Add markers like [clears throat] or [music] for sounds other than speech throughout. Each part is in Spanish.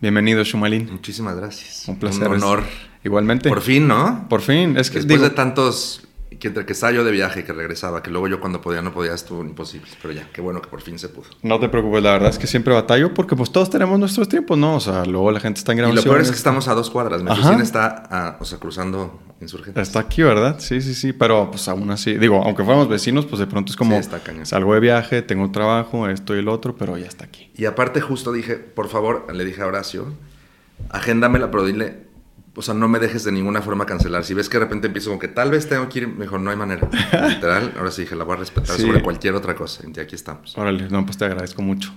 Bienvenido, Shumalín. Muchísimas gracias. Un placer. Un honor. Igualmente. Por fin, ¿no? Por fin. Es que Después de tantos que entre que estaba yo de viaje, que regresaba, que luego yo cuando podía no podía, estuvo imposible. Pero ya, qué bueno que por fin se pudo. No te preocupes, la verdad es que siempre batallo porque pues todos tenemos nuestros tiempos, ¿no? O sea, luego la gente está en Y grabación. lo peor es que estamos a dos cuadras. Mi Ajá. oficina está, a- o sea, cruzando insurgentes. Está aquí, ¿verdad? Sí, sí, sí. Pero pues aún así, digo, aunque fuéramos vecinos, pues de pronto es como Sí, salgo de viaje, tengo trabajo, esto y el otro, pero ya está aquí. Y aparte justo dije, por favor, le dije a Horacio, agéndamela, pero dile, o sea, no me dejes de ninguna forma cancelar. Si ves que de repente empiezo como que tal vez tengo que ir, mejor no hay manera. [laughs] Literal, ahora sí dije, la voy a respetar Sí. sobre cualquier otra cosa. Y aquí estamos. Órale, no, pues te agradezco mucho.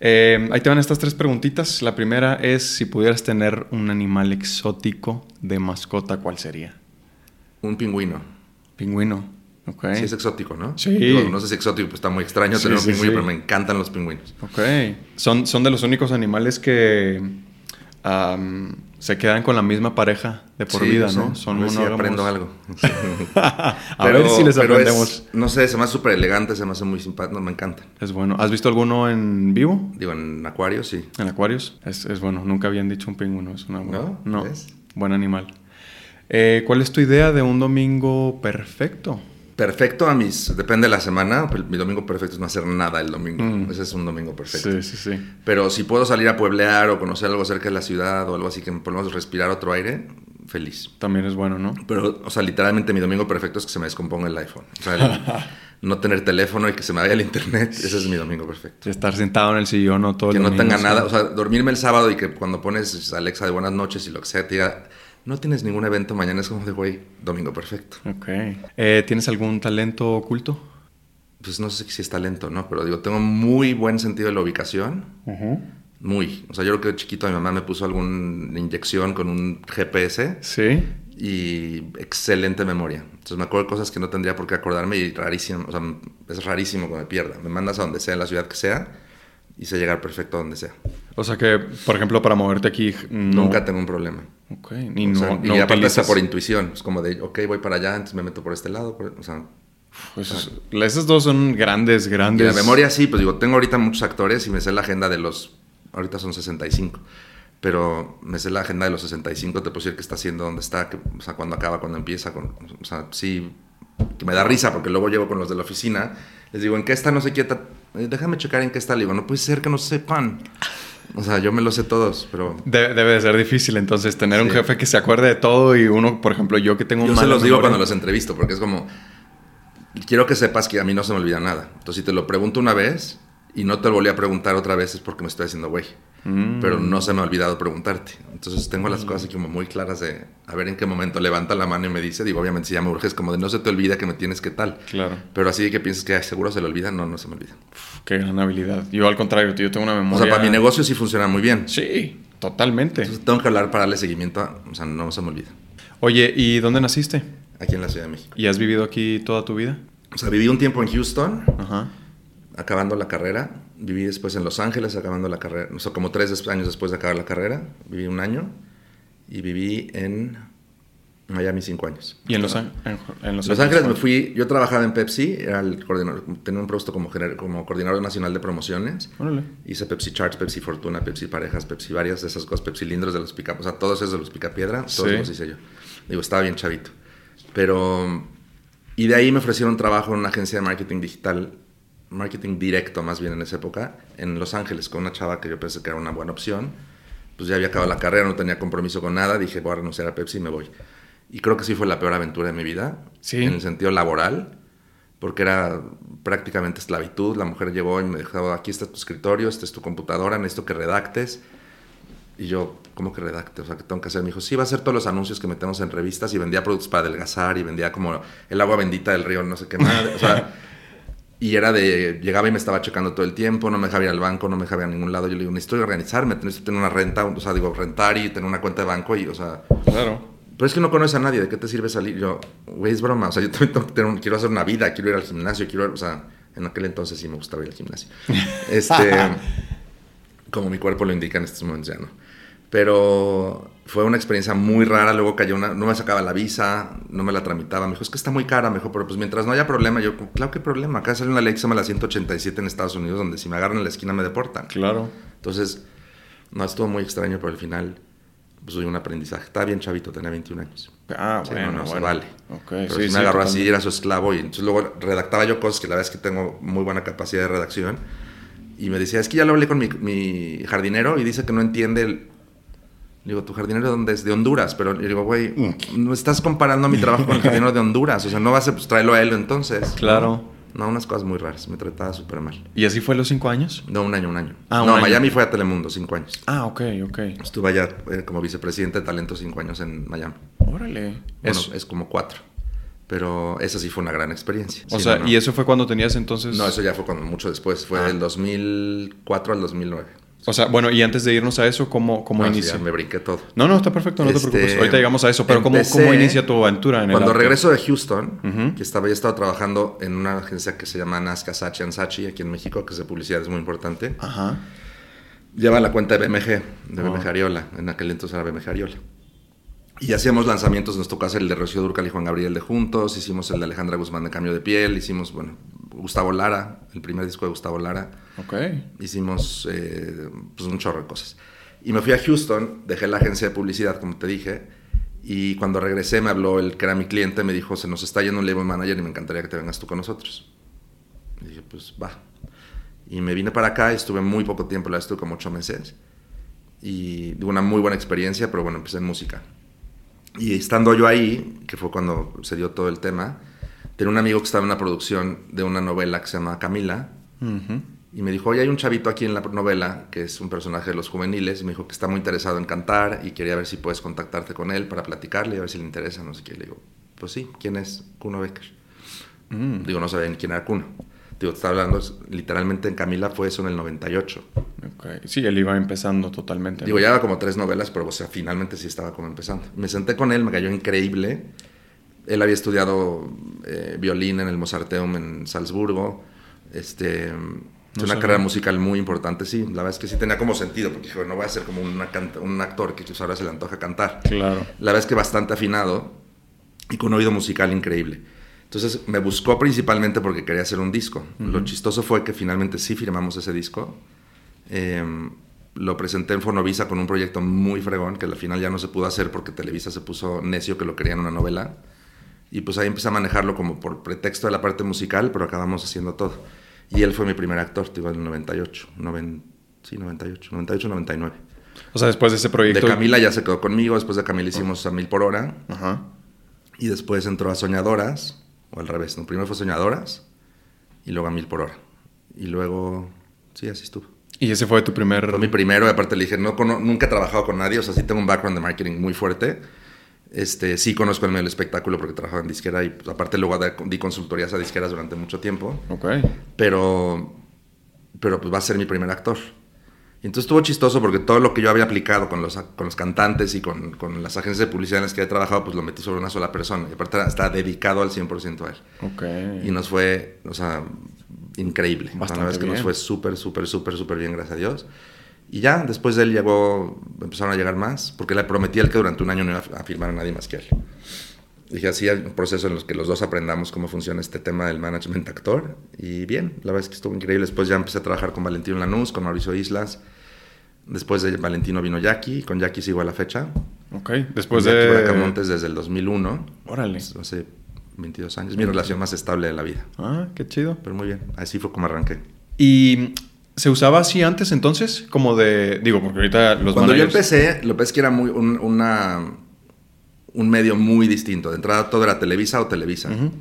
Eh, ahí te van estas tres preguntitas. La primera es, si pudieras tener un animal exótico de mascota, ¿cuál sería? Un pingüino. Pingüino. Ok. Sí, es exótico, ¿no? Sí. Digo, no sé si exótico, pues está muy extraño Sí, tener un pingüino, sí. pero me encantan los pingüinos. Ok. Son, son de los únicos animales que se quedan con la misma pareja de por Sí, vida, yo sé. ¿no? Son a ver si aprendo algo. [laughs] A ver si les aprendemos. es- no sé, se me hace súper elegante, se me hace muy simpático, me encantan. Es bueno. ¿Has visto alguno en vivo? Digo, en acuario sí. ¿En acuarios? Es, es bueno. Nunca habían dicho un pingüino. Es una ¿No? No. ¿Ves? Buen animal. Eh, ¿Cuál es tu idea de un domingo perfecto? Perfecto a mis... Depende de la semana. pues, Mi domingo perfecto es no hacer nada el domingo. Mm. Ese es un domingo perfecto. Sí, sí, sí. Pero si puedo salir a pueblear o conocer algo cerca de la ciudad o algo así que me podemos respirar otro aire, feliz. También es bueno, ¿no? Pero, o sea, literalmente mi domingo perfecto es que se me descomponga el iPhone. O sea, el- [laughs] no tener teléfono y que se me vaya el internet. Ese es mi domingo perfecto. Estar sentado en el sillón o todo el Que no domingo, tenga nada. O sea, dormirme el sábado y que cuando pones Alexa de buenas noches y lo que sea, te diga, no tienes ningún evento mañana. Es como de, güey, domingo perfecto. Ok. Eh, ¿Tienes algún talento oculto? Pues no sé si es talento, ¿no? Pero digo, tengo muy buen sentido de la ubicación. Muy. O sea, yo creo que de chiquito mi mamá me puso alguna inyección con un GPS Sí. y excelente memoria. Entonces me acuerdo de cosas que no tendría por qué acordarme y rarísimo. O sea, es rarísimo que me pierda. Me mandas a donde sea, en la ciudad que sea, y sé llegar perfecto a donde sea. O sea que, por ejemplo, para moverte aquí... No. Nunca tengo un problema. Ok. Ni O no, sea, no y aparte está utilizas- por intuición. Es como de, ok, voy para allá, entonces me meto por este lado. por- o sea, Pues es- esos dos son grandes, y grandes... la memoria sí, pues digo, tengo ahorita muchos actores y me sé la agenda de los... Ahorita son 65. Pero me sé la agenda de los 65, te puedo decir qué está haciendo, dónde está, que- o sea, cuándo acaba, cuándo empieza. con- o sea, sí, que me da risa porque luego llego con los de la oficina, les digo, ¿en qué está? No sé qué, ta- eh, déjame checar en qué está. Le digo, no puede ser que no sepan. O sea, yo me lo sé todos, pero De- debe de ser difícil entonces tener un jefe que se acuerde de todo y uno, por ejemplo, yo que tengo yo se los digo memoria- cuando los entrevisto porque es como, quiero que sepas que a mí no se me olvida nada. Entonces, si te lo pregunto una vez y no te lo volví a preguntar otra vez es porque me estoy haciendo güey. Mm. Pero no se me ha olvidado preguntarte. Entonces tengo las cosas así como muy claras de a ver en qué momento levanta la mano y me dice, digo, obviamente si ya me urges como de no se te olvida que me tienes que tal. Claro. Pero así que piensas que "Ay, seguro se le olvida, no, no se me olvida. Uf, qué gran habilidad. Yo al contrario, yo tengo una O memoria... sea, para mi negocio sí funciona muy bien. Sí, totalmente. Entonces tengo que hablar para darle seguimiento, a- o sea, no se me olvida. Oye, ¿y dónde naciste? Aquí en la Ciudad de México. ¿Y has vivido aquí toda tu vida? O sea, viví un tiempo en Houston, Ajá. acabando la carrera. Viví después en Los Ángeles, acabando la carrera. O sea, como tres años después de acabar la carrera. Viví un año. Y viví en Miami cinco años. ¿Y en Los, en, en Los, Los Ángeles me fui, yo trabajaba en Pepsi, era el coordinador, tenía un puesto como, como coordinador nacional de promociones. Órale. Hice Pepsi Charts, Pepsi Fortuna, Pepsi Parejas, Pepsi varias de esas cosas, Pepsi Lindros de los Pica, o sea, todos esos de los Picapiedra, todos Sí. los hice yo. Digo, estaba bien chavito. Pero, y de ahí me ofrecieron trabajo en una agencia de marketing digital, marketing directo más bien en esa época, en Los Ángeles, con una chava que yo pensé que era una buena opción. Pues ya había acabado la carrera, no tenía compromiso con nada, dije, voy a renunciar a Pepsi y me voy. Y creo que sí fue la peor aventura de mi vida, Sí. en el sentido laboral, porque era prácticamente esclavitud. La mujer llegó y me dijo, aquí está tu escritorio, esta es tu computadora, necesito que redactes. Y yo, ¿cómo que redacte? O sea, ¿qué tengo que hacer? Me dijo, sí, va a hacer todos los anuncios que metemos en revistas y vendía productos para adelgazar y vendía como el agua bendita del río, no sé qué más. O sea, y era de, llegaba y me estaba checando todo el tiempo, no me dejaba ir al banco, no me dejaba ir a ningún lado. Yo le digo, necesito organizarme, necesito tener una renta, o sea, digo, rentar y tener una cuenta de banco y, o sea, Claro. pero es que no conoces a nadie, ¿de qué te sirve salir? Yo, güey, es broma, o sea, yo también tengo que tener un- quiero hacer una vida, quiero ir al gimnasio, quiero, o sea, en aquel entonces sí me gustaba ir al gimnasio. [laughs] Este, como mi cuerpo lo indica en estos momentos ya, ¿no? Pero fue una experiencia muy rara, luego cayó una, no me sacaba la visa, no me la tramitaba, me dijo, es que está muy cara, me dijo, pero pues mientras no haya problema, yo, claro que problema, acá sale una ley que se llama la 187 en Estados Unidos, donde si me agarran en la esquina me deportan. Claro. Entonces, No, estuvo muy extraño, pero al final pues tuve un aprendizaje. Estaba bien chavito, tenía 21 años. Ah, Sí, bueno, no, no, se bueno. vale. Pero sí, sí, me agarró así, era su esclavo y entonces luego redactaba yo cosas que la verdad es que tengo muy buena capacidad de redacción y me decía, es que ya lo hablé con mi, mi jardinero y dice que no entiende el... Digo, ¿tu jardinero es? De Honduras. Pero le digo, güey, no estás comparando mi trabajo con el jardinero de Honduras. O sea, no vas a, pues tráelo a él entonces. Claro. No, unas cosas muy raras. Me trataba súper mal. ¿Y así fue los cinco años? No, un año, un año. Ah, un no, año. Miami fue a Telemundo, cinco años. Ah, ok, ok. Estuve allá eh, como vicepresidente de talento cinco años en Miami. Órale. Bueno, Es- es como cuatro. Pero esa sí fue una gran experiencia. o Sí, sea, no, no. ¿y eso fue cuando tenías entonces...? No, eso ya fue cuando, mucho después. Fue Ah. del 2004 al 2009. O sea, bueno, y antes de irnos a eso, ¿cómo, cómo sí, inicia? me brinqué todo. No, no, está perfecto, no te Este, preocupes. Ahorita llegamos a eso, pero ¿cómo, empecé- cómo inicia tu aventura en Cuando regreso de Houston, que estaba, ya estaba trabajando en una agencia que se llama Nazca Sachi Sachi aquí en México, que es de publicidad, es muy importante. Ajá. Lleva la cuenta de BMG, de Ah. BMG Ariola. En aquel entonces era BMG Ariola. Y hacíamos lanzamientos, nos tocó hacer el de Rocío Durcal y Juan Gabriel de Juntos, hicimos el de Alejandra Guzmán de Cambio de Piel, hicimos, bueno, Gustavo Lara, el primer disco de Gustavo Lara. Ok. Hicimos eh, pues un chorro de cosas. Y me fui a Houston, dejé la agencia de publicidad, como te dije, y cuando regresé me habló el que era mi cliente, me dijo, se nos está yendo un label manager y me encantaría que te vengas tú con nosotros. Y dije, pues va. Y me vine para acá, y estuve muy poco tiempo, la estuve como ocho meses. Y tuve una muy buena experiencia, pero bueno, empecé en música. Y estando yo ahí, que fue cuando se dio todo el tema, tenía un amigo que estaba en una producción de una novela que se llama Camila, Ujú. y me dijo, oye, hay un chavito aquí en la novela que es un personaje de los juveniles. Y me dijo que está muy interesado en cantar y quería ver si puedes contactarte con él para platicarle y a ver si le interesa, no sé qué. Le digo, pues sí, ¿quién es Kuno Becker? Mm. Digo, no sabía ni quién era Kuno. Digo, está hablando, literalmente en Camila fue eso en el 98. Ok. Sí, él iba empezando totalmente. Digo, ¿no? ya era como tres novelas, pero o sea, finalmente sí estaba como empezando. Me senté con él, me cayó increíble. Él había estudiado eh, violín en el Mozarteum en Salzburgo. Este, No una carrera musical muy importante, sí. La verdad es que sí tenía como sentido, porque dije, no voy a ser como una un actor que pues, ahora se le antoja cantar. Claro. La verdad es que bastante afinado y con un oído musical increíble. Entonces me buscó principalmente porque quería hacer un disco. Lo chistoso fue que finalmente sí firmamos ese disco. Eh, lo presenté en Fonovisa con un proyecto muy fregón que al final ya no se pudo hacer porque Televisa se puso necio que lo quería en una novela. Y pues ahí empecé a manejarlo como por pretexto de la parte musical, pero acabamos haciendo todo. Y él fue mi primer actor, digo, en el 98. noven- sí, 98, 98, 99. O sea, después de ese proyecto... De Camila ya se quedó conmigo, después de Camila hicimos a mil por hora. Ajá. Y después entró a Soñadoras, o al revés, ¿no? Primero fue Soñadoras y luego a Mil por Hora. Y luego, sí, así estuvo. Y ese fue tu primer... Fue mi primero y aparte le dije, no, cono- nunca he trabajado con nadie, o sea, sí tengo un background de marketing muy fuerte. Este, sí conozco el medio del espectáculo porque trabajaba en disquera y pues, aparte luego di consultorías a disqueras durante mucho tiempo. Ok. Pero, pero pues va a ser mi primer actor. Y entonces estuvo chistoso porque todo lo que yo había aplicado con los, con los cantantes y con, con las agencias de publicidad en las que he trabajado, pues lo metí sobre una sola persona. Y aparte está dedicado al 100% a él. Ok. Y nos fue, o sea, increíble. Bastante la verdad es que nos bien. fue súper, súper, súper, súper bien, gracias a Dios. Y ya, después de él llegó, empezaron a llegar más, porque le prometí a él que durante un año no iba a firmar a nadie más que él. Dije, así hay un proceso en los que los dos aprendamos cómo funciona este tema del management actor. Y bien, la verdad es que estuvo increíble. Después ya empecé a trabajar con Valentino Lanús, con Mauricio Islas. Después de Valentino vino Jackie, con Jackie sigo a la fecha. Ok. Después Con Jackie de... Bracamontes desde el 2001. Órale. Hace 22 años. Mi relación más estable de la vida. Ah, qué chido. Pero muy bien, así fue como arranqué. ¿Y se usaba así antes entonces? Como de... Digo, porque ahorita los Cuando yo managers- empecé, lo que es que era muy un, una, un medio muy distinto. De entrada todo era Televisa o Televisa. Ujú.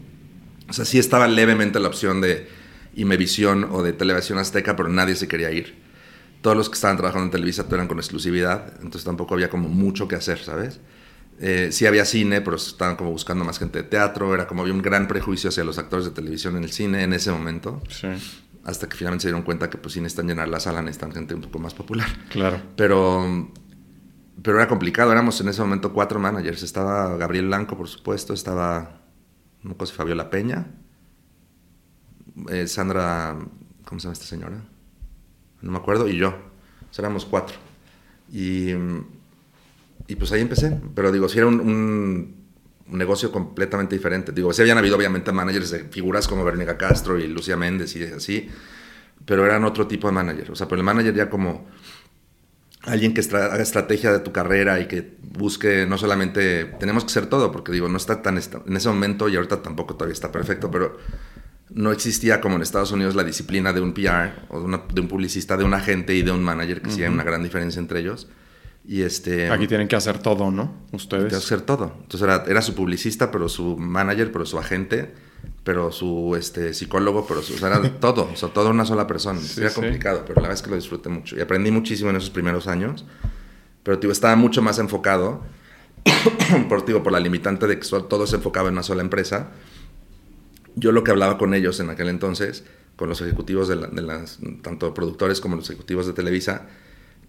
O sea, sí estaba levemente la opción de Imevisión o de Televisión Azteca, pero nadie se quería ir. Todos los que estaban trabajando en Televisa eran con exclusividad, entonces tampoco había como mucho que hacer, ¿sabes? Eh, sí había cine, pero estaban como buscando más gente de teatro, era como había un gran prejuicio hacia los actores de televisión en el cine en ese momento, Sí, hasta que finalmente se dieron cuenta que pues sí necesitan llenar la sala, necesitan gente un poco más popular. claro. Pero, pero era complicado. Éramos en ese momento cuatro managers. Estaba Gabriel Blanco, por supuesto. Estaba, no sé, Fabiola Peña. eh, Sandra, ¿cómo se llama esta señora? No me acuerdo. Y yo. O sea, éramos cuatro. Y, y pues ahí empecé. Pero digo, sí era un, un- un negocio completamente diferente. Digo, sí habían habido obviamente managers de figuras como Verónica Castro y Lucía Méndez y así. Pero eran otro tipo de manager. O sea, pero el manager ya como alguien que estra- haga estrategia de tu carrera y que busque no solamente, tenemos que ser todo, porque digo, no está tan, en ese momento y ahorita tampoco todavía está perfecto, pero no existía como en Estados Unidos la disciplina de un PR o de, una- de un publicista, de un agente y de un manager, que sí hay una gran diferencia entre ellos. Y este... Aquí tienen que hacer todo, ¿no? Ustedes. Tenía que hacer todo. Entonces era, era su publicista, pero su manager, pero su agente, pero su este, psicólogo, pero su, o sea, era [laughs] todo, o sea, toda una sola persona. Sí, era sí. complicado, pero la verdad es que lo disfruté mucho. Y aprendí muchísimo en esos primeros años, pero digo, estaba mucho más enfocado, [coughs] por, digo, por la limitante de que todo se enfocaba en una sola empresa. Yo lo que hablaba con ellos en aquel entonces, con los ejecutivos de, la- de las, tanto productores como los ejecutivos de Televisa,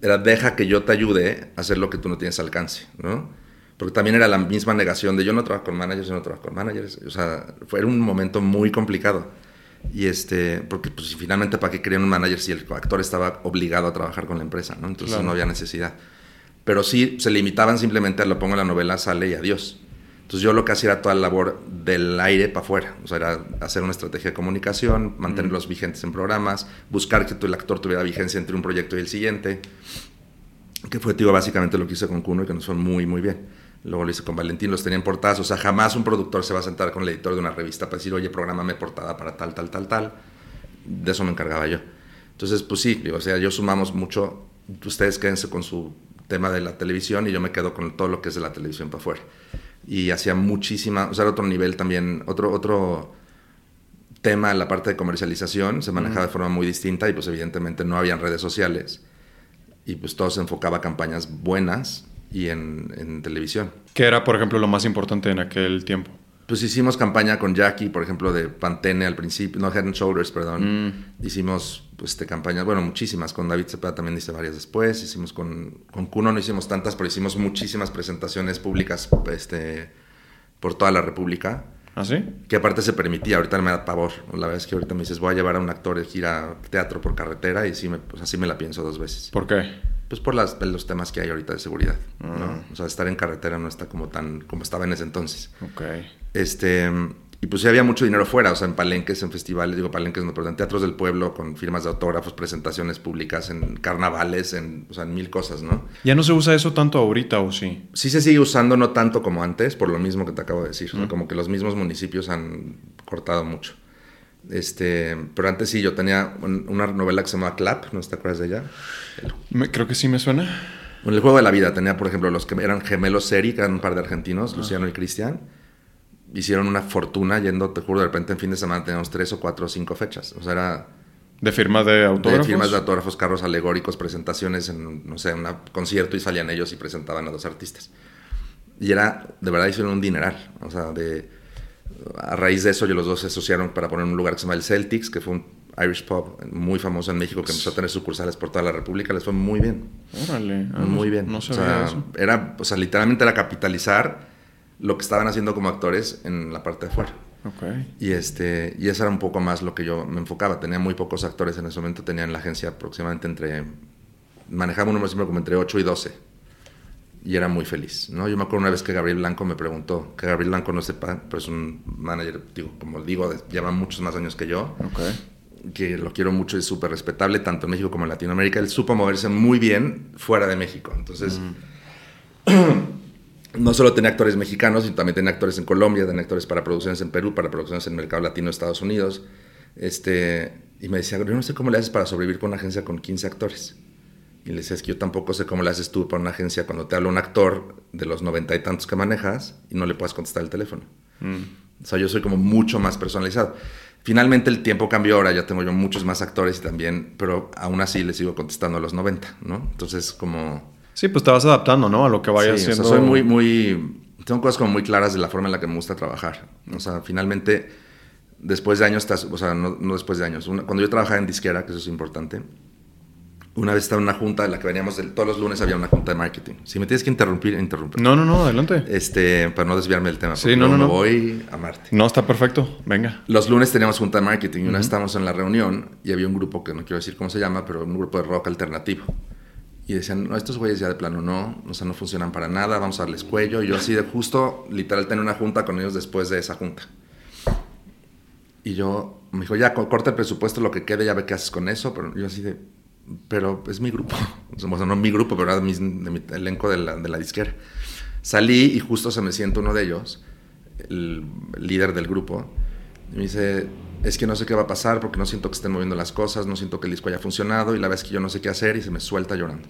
era deja que yo te ayude a hacer lo que tú no tienes alcance, ¿no? Porque también era la misma negación de yo no trabajo con managers, yo no trabajo con managers. O sea, fue un momento muy complicado. Y este, porque pues finalmente para qué querían un manager si el actor estaba obligado a trabajar con la empresa, ¿no? Entonces Claro. no había necesidad. Pero sí se limitaban simplemente a lo pongo en la novela, sale y adiós. Entonces yo lo que hacía era toda la labor del aire para afuera. O sea, era hacer una estrategia de comunicación, mantenerlos vigentes en programas, buscar que tu- el actor tuviera vigencia entre un proyecto y el siguiente. Que fue, tío, básicamente lo que hice con Kuno y que nos fue muy, muy bien. Luego lo hice con Valentín, los tenía en portadas. O sea, jamás un productor se va a sentar con el editor de una revista para decir, oye, prográmame portada para tal, tal, tal, tal. De eso me encargaba yo. Entonces, pues sí, digo, o sea, yo sumamos mucho. Ustedes quédense con su tema de la televisión y yo me quedo con todo lo que es de la televisión para afuera. Y hacía muchísima, o sea, era otro nivel también, otro, otro tema en la parte de comercialización, se manejaba de forma muy distinta y pues evidentemente no habían redes sociales y pues todo se enfocaba a campañas buenas y en, en televisión. ¿Qué era, por ejemplo, lo más importante en aquel tiempo? Pues hicimos campaña con Jackie, por ejemplo, de Pantene al principio, no Head and Shoulders, perdón. Hicimos pues, este, campañas, bueno, muchísimas. Con David Cepeda también hice varias después. Hicimos con, con Kuno, no hicimos tantas, pero hicimos muchísimas presentaciones públicas este, por toda la República. ¿Ah, sí? Que aparte se permitía, ahorita me da pavor. La verdad es que ahorita me dices, voy a llevar a un actor de gira teatro por carretera y sí me, pues, así me la pienso dos veces. ¿Por qué? Pues por las, los temas que hay ahorita de seguridad. ¿no? O sea, estar en carretera no está como tan como estaba en ese entonces. Ok. Este, y pues sí había mucho dinero fuera, o sea, en palenques, en festivales, digo palenques, no, pero en teatros del pueblo, con firmas de autógrafos, presentaciones públicas, en carnavales, en, o sea, en mil cosas, ¿no? ¿Ya no se usa eso tanto ahorita o sí? Sí se sigue usando, no tanto como antes, por lo mismo que te acabo de decir, o sea, como que los mismos municipios han cortado mucho. Este, pero antes sí, yo tenía un- una novela que se llamaba Clap, ¿no te acuerdas de ella? El Me- creo que sí me suena. En el juego de la vida tenía, por ejemplo, los que eran gemelos Seri, que eran un par de argentinos, Luciano y Cristian. Hicieron una fortuna yendo, te juro, de repente en fin de semana teníamos tres o cuatro o cinco fechas. O sea, era ¿De firma de de autógrafos? firmas de autógrafos, carros alegóricos, presentaciones en, no sé, un concierto y salían ellos y presentaban a dos artistas. Y era, de verdad, hicieron un dineral. O sea, de, a raíz de eso, ellos los dos se asociaron para poner un lugar que se llama el Celtics, que fue un Irish pub muy famoso en México que empezó a tener sucursales por toda la República. Les fue muy bien. Órale. ah, Muy no- bien. No o sabía sea, eso. Era, o sea, literalmente era capitalizar lo que estaban haciendo como actores en la parte de afuera. Ok. Y, este, y eso era un poco más lo que yo me enfocaba. Tenía muy pocos actores en ese momento. Tenía en la agencia aproximadamente entre... Manejaba un número siempre como entre 8 y 12. Y era muy feliz, ¿no? Yo me acuerdo una vez que Gabriel Blanco me preguntó, que Gabriel Blanco no sepa, pero es un manager, digo, como digo, lleva muchos más años que yo Ok. que lo quiero mucho y es súper respetable, tanto en México como en Latinoamérica. Él supo moverse muy bien fuera de México. Entonces, [clears throat] no solo tenía actores mexicanos, sino también tenía actores en Colombia, tenía actores para producciones en Perú, para producciones en el mercado latino de Estados Unidos. Este, y me decía, yo no sé cómo le haces para sobrevivir con una agencia con 15 actores. Y le decía, es que yo tampoco sé cómo le haces tú para una agencia cuando te habla un actor de los noventa y tantos que manejas y no le puedas contestar el teléfono. Mm. O sea, yo soy como mucho más personalizado. Finalmente el tiempo cambió, ahora ya tengo yo muchos más actores y también, pero aún así les sigo contestando a los 90, ¿no? Entonces como... Sí, pues te vas adaptando, ¿no? A lo que vaya Sí, o sea, haciendo. soy muy, muy... Tengo cosas como muy claras de la forma en la que me gusta trabajar. O sea, finalmente, después de años, estás, o sea, no, no después de años. Una- cuando yo trabajaba en disquera, que eso es importante, una vez estaba en una junta en la que veníamos, del- todos los lunes había una junta de marketing. Si me tienes que interrumpir, interrumpe. No, no, no, adelante. Este, para no desviarme del tema. Sí, no, no, no. voy a Marte. No, está perfecto. Venga. Los lunes teníamos junta de marketing y una vez estábamos en la reunión y había un grupo que no quiero decir cómo se llama, pero un grupo de rock alternativo. Y decían, no, estos güeyes ya de plano no, o sea, no funcionan para nada, vamos a darles cuello. Y yo así de justo, literal, tenía una junta con ellos después de esa junta. Y yo, me dijo, ya, co- corta el presupuesto, lo que quede, ya ve qué haces con eso. Pero yo así de, pero es mi grupo. [laughs] O sea, no mi grupo, pero era mi, de mi elenco de la, de la disquera. Salí y justo se me siente uno de ellos, el, líder del grupo, y me dice, es que no sé qué va a pasar porque no siento que estén moviendo las cosas, no siento que el disco haya funcionado y la vez que yo no sé qué hacer y se me suelta llorando.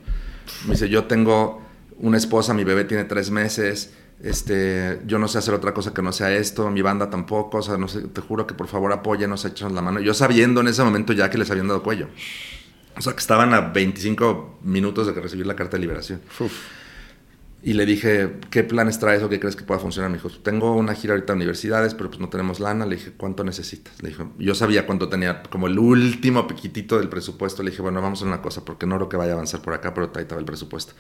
Me dice, yo tengo una esposa, mi bebé tiene tres meses, este, yo no sé hacer otra cosa que no sea esto, mi banda tampoco, o sea, no sé, te juro que por favor apóyenos, échanos la mano. Yo sabiendo en ese momento ya que les habían dado cuello. O sea, que estaban a 25 minutos de recibir la carta de liberación. Y le dije, ¿qué planes traes o qué crees que pueda funcionar? Me dijo, tengo una gira ahorita a universidades, pero pues no tenemos lana. Le dije, ¿cuánto necesitas? Le dije, yo sabía cuánto tenía, como el último piquitito del presupuesto. Le dije, bueno, vamos a una cosa, porque no creo que vaya a avanzar por acá, pero ahí estaba el presupuesto.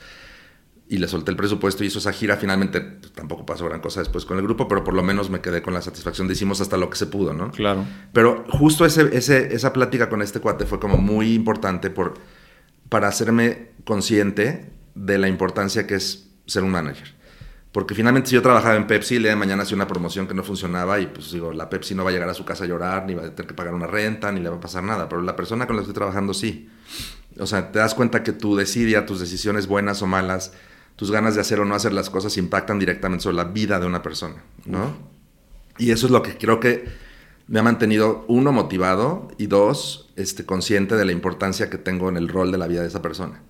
Y le solté el presupuesto y hizo esa gira. Finalmente, pues, tampoco pasó gran cosa después con el grupo, pero por lo menos me quedé con la satisfacción de hicimos hasta lo que se pudo, ¿no? Claro. Pero justo ese, ese, esa plática con este cuate fue como muy importante por, para hacerme consciente de la importancia que es ser un manager. Porque finalmente si yo trabajaba en Pepsi, el día de mañana hacía una promoción que no funcionaba y pues digo, la Pepsi no va a llegar a su casa a llorar, ni va a tener que pagar una renta, ni le va a pasar nada, pero la persona con la que estoy trabajando sí. O sea, te das cuenta que tu decidia, tus decisiones buenas o malas, tus ganas de hacer o no hacer las cosas impactan directamente sobre la vida de una persona, ¿no? Y eso es lo que creo que me ha mantenido, uno, motivado y dos, este, consciente de la importancia que tengo en el rol de la vida de esa persona.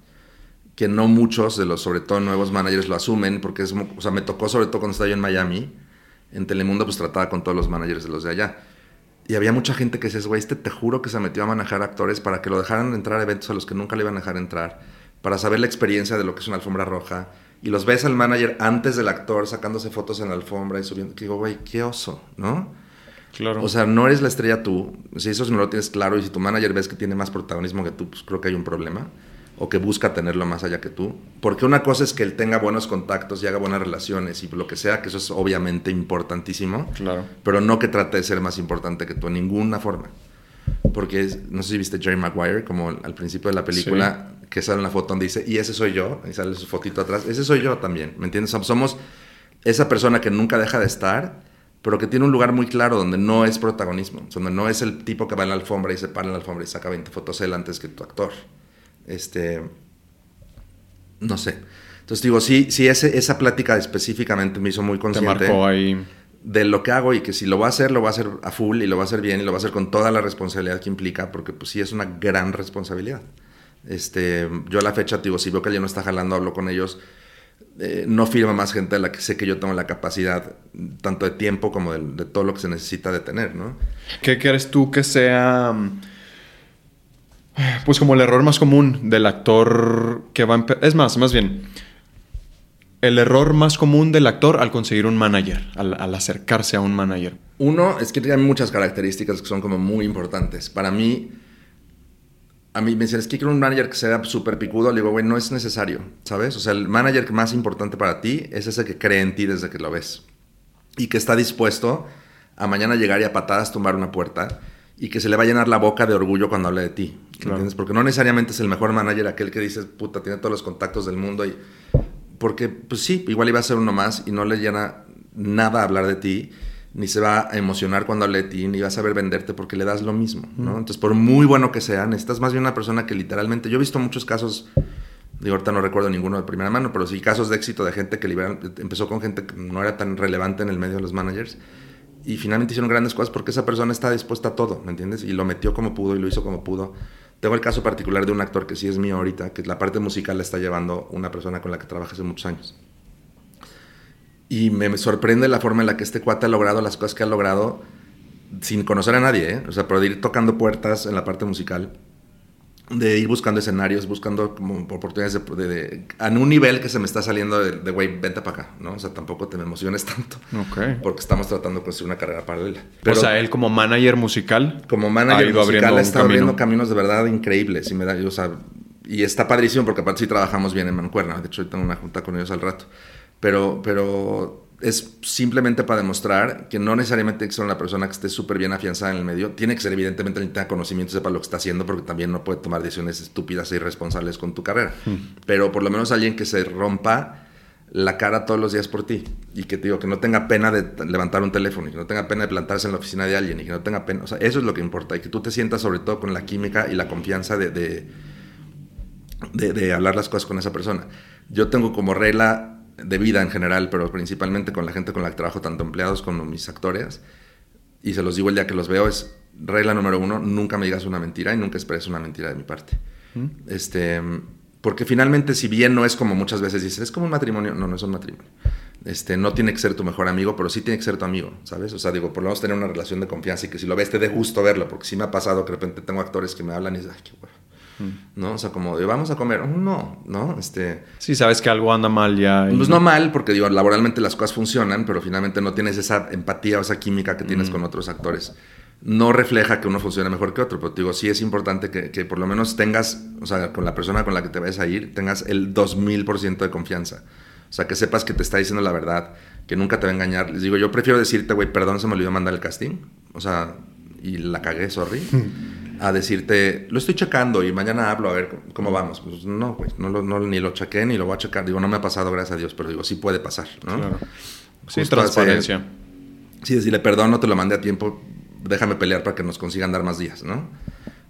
Que no muchos de los, sobre todo nuevos managers, lo asumen, porque es, o sea, me tocó sobre todo cuando estaba yo en Miami, en Telemundo, pues trataba con todos los managers de los de allá. Y había mucha gente que decía, güey, este te juro que se metió a manejar actores para que lo dejaran entrar a eventos a los que nunca le iban a dejar entrar para saber la experiencia de lo que es una alfombra roja. Y los ves al manager antes del actor sacándose fotos en la alfombra y subiendo. Que digo, güey, qué oso, ¿no? Claro. O sea, no eres la estrella tú. Si eso no lo tienes claro y si tu manager ves que tiene más protagonismo que tú, pues creo que hay un problema. O que busca tenerlo más allá que tú. Porque una cosa es que él tenga buenos contactos y haga buenas relaciones y lo que sea, que eso es obviamente importantísimo. Claro. Pero no que trate de ser más importante que tú en ninguna forma. Porque no sé si viste Jerry Maguire, como al principio de la película, que sale una foto donde dice, y ese soy yo, y sale su fotito atrás, ese soy yo también, ¿me entiendes? Somos esa persona que nunca deja de estar, pero que tiene un lugar muy claro donde no es protagonismo, donde no es el tipo que va en la alfombra y se para en la alfombra y saca 20 fotos él antes que tu actor. Este, no sé. Entonces digo, sí, sí ese, esa plática específicamente me hizo muy consciente. Te marcó ahí de lo que hago y que si lo va a hacer, lo va a hacer a full y lo va a hacer bien y lo va a hacer con toda la responsabilidad que implica, porque pues sí es una gran responsabilidad. Este, yo a la fecha, digo, si veo que alguien no está jalando, hablo con ellos. Eh, no firma más gente de la que sé que yo tengo la capacidad, tanto de tiempo como de, todo lo que se necesita de tener, ¿no? ¿Qué quieres tú que sea, pues como el error más común del actor que va a... Es más, más bien, el error más común del actor al conseguir un manager, al, acercarse a un manager? Uno es que tiene muchas características que son como muy importantes. Para mí, a mí me dicen, es que quiero un manager que sea súper picudo. Le digo, güey, no es necesario, ¿sabes? O sea, el manager más importante para ti es ese que cree en ti desde que lo ves. Y que está dispuesto a mañana llegar y a patadas tumbar una puerta y que se le va a llenar la boca de orgullo cuando hable de ti. ¿Entiendes? Porque no necesariamente es el mejor manager aquel que dice, puta, tiene todos los contactos del mundo y porque, pues sí, igual iba a ser uno más y no le llena nada hablar de ti, ni se va a emocionar cuando hable de ti, ni va a saber venderte porque le das lo mismo, ¿no? Entonces, por muy bueno que sea, necesitas más bien una persona que literalmente... Yo he visto muchos casos, de ahorita no recuerdo ninguno de primera mano, pero sí casos de éxito de gente que empezó con gente que no era tan relevante en el medio de los managers y finalmente hicieron grandes cosas porque esa persona está dispuesta a todo, ¿me entiendes? Y lo metió como pudo y lo hizo como pudo. Tengo el caso particular de un actor que sí es mío ahorita, que la parte musical la está llevando una persona con la que trabaja hace muchos años. Y me sorprende la forma en la que este cuate ha logrado las cosas que ha logrado sin conocer a nadie, ¿eh? O sea, pero ir tocando puertas en la parte musical de ir buscando escenarios, buscando como oportunidades de, de, a un nivel que se me está saliendo de, güey, vente para acá, ¿no? O sea, tampoco te me emociones tanto. Ok. Porque estamos tratando de construir una carrera paralela. o sea, él como manager musical. Como manager musical está abriendo caminos de verdad increíbles. Y, me da, o sea, y está padrísimo porque aparte sí trabajamos bien en Mancuerna. De hecho, hoy tengo una junta con ellos al rato. Pero, pero es simplemente para demostrar que no necesariamente tiene que ser una persona que esté súper bien afianzada en el medio. Tiene que ser evidentemente alguien que tenga conocimiento y sepa lo que está haciendo porque también no puede tomar decisiones estúpidas e irresponsables con tu carrera. Hmm. Pero por lo menos alguien que se rompa la cara todos los días por ti y que digo que no tenga pena de levantar un teléfono y que no tenga pena de plantarse en la oficina de alguien y que no tenga pena, o sea, eso es lo que importa y que tú te sientas sobre todo con la química y la confianza de, de, de hablar las cosas con esa persona. Yo tengo como regla de vida en general, pero principalmente con la gente con la que trabajo, tanto empleados como mis actores, y se los digo el día que los veo, es regla número uno, nunca me digas una mentira y nunca esperes una mentira de mi parte. Este, porque finalmente, si bien no es como muchas veces dices, es como un matrimonio, no, no es un matrimonio. Este, no tiene que ser tu mejor amigo, pero sí tiene que ser tu amigo, ¿sabes? O sea, digo, por lo menos tener una relación de confianza y que si lo ves te dé gusto verlo, porque sí me ha pasado que de repente tengo actores que me hablan y dices, ay, qué bueno. ¿No? O sea, como de, vamos a comer. No, ¿no? Este, Sí, sabes que algo anda mal ya. y- pues no mal, porque digo, laboralmente las cosas funcionan, pero finalmente no tienes esa empatía o esa química que tienes con otros actores. No refleja que uno funcione mejor que otro, pero digo, sí es importante que, que por lo menos tengas, o sea, con la persona con la que te vayas a ir, tengas el 2000% de confianza. O sea, que sepas que te está diciendo la verdad, que nunca te va a engañar. Les digo, yo prefiero decirte, güey, perdón, se me olvidó mandar el casting. O sea, y la cagué, sorry. [laughs] a decirte, lo estoy checando y mañana hablo a ver cómo- vamos. Pues no, güey, no, no, ni lo chequé ni lo voy a checar. Digo, no me ha pasado, gracias a Dios, pero digo, sí puede pasar, ¿no? Claro. Sí, Justo transparencia. Sí, decirle, perdón, no te lo mandé a tiempo, déjame pelear para que nos consigan dar más días, ¿no?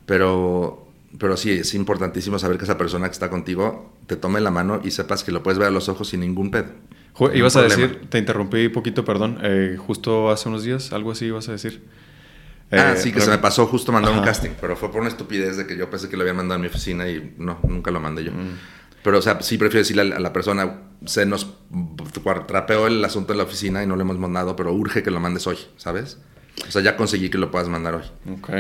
Pero, pero sí, es importantísimo saber que esa persona que está contigo te tome la mano y sepas que lo puedes ver a los ojos sin ningún pedo. Ibas a problema. decir, te interrumpí poquito, perdón, eh, justo hace unos días, algo así ibas a decir. Ah, Eh, sí, que se me pasó justo mandar un casting, pero fue por una estupidez de que yo pensé que lo habían mandado a mi oficina y no, nunca lo mandé yo. Mm. Pero, o sea, sí prefiero decirle a la, persona, se nos trapeó el asunto en la oficina y no lo hemos mandado, pero urge que lo mandes hoy, ¿sabes? O sea, ya conseguí que lo puedas mandar hoy. Ok.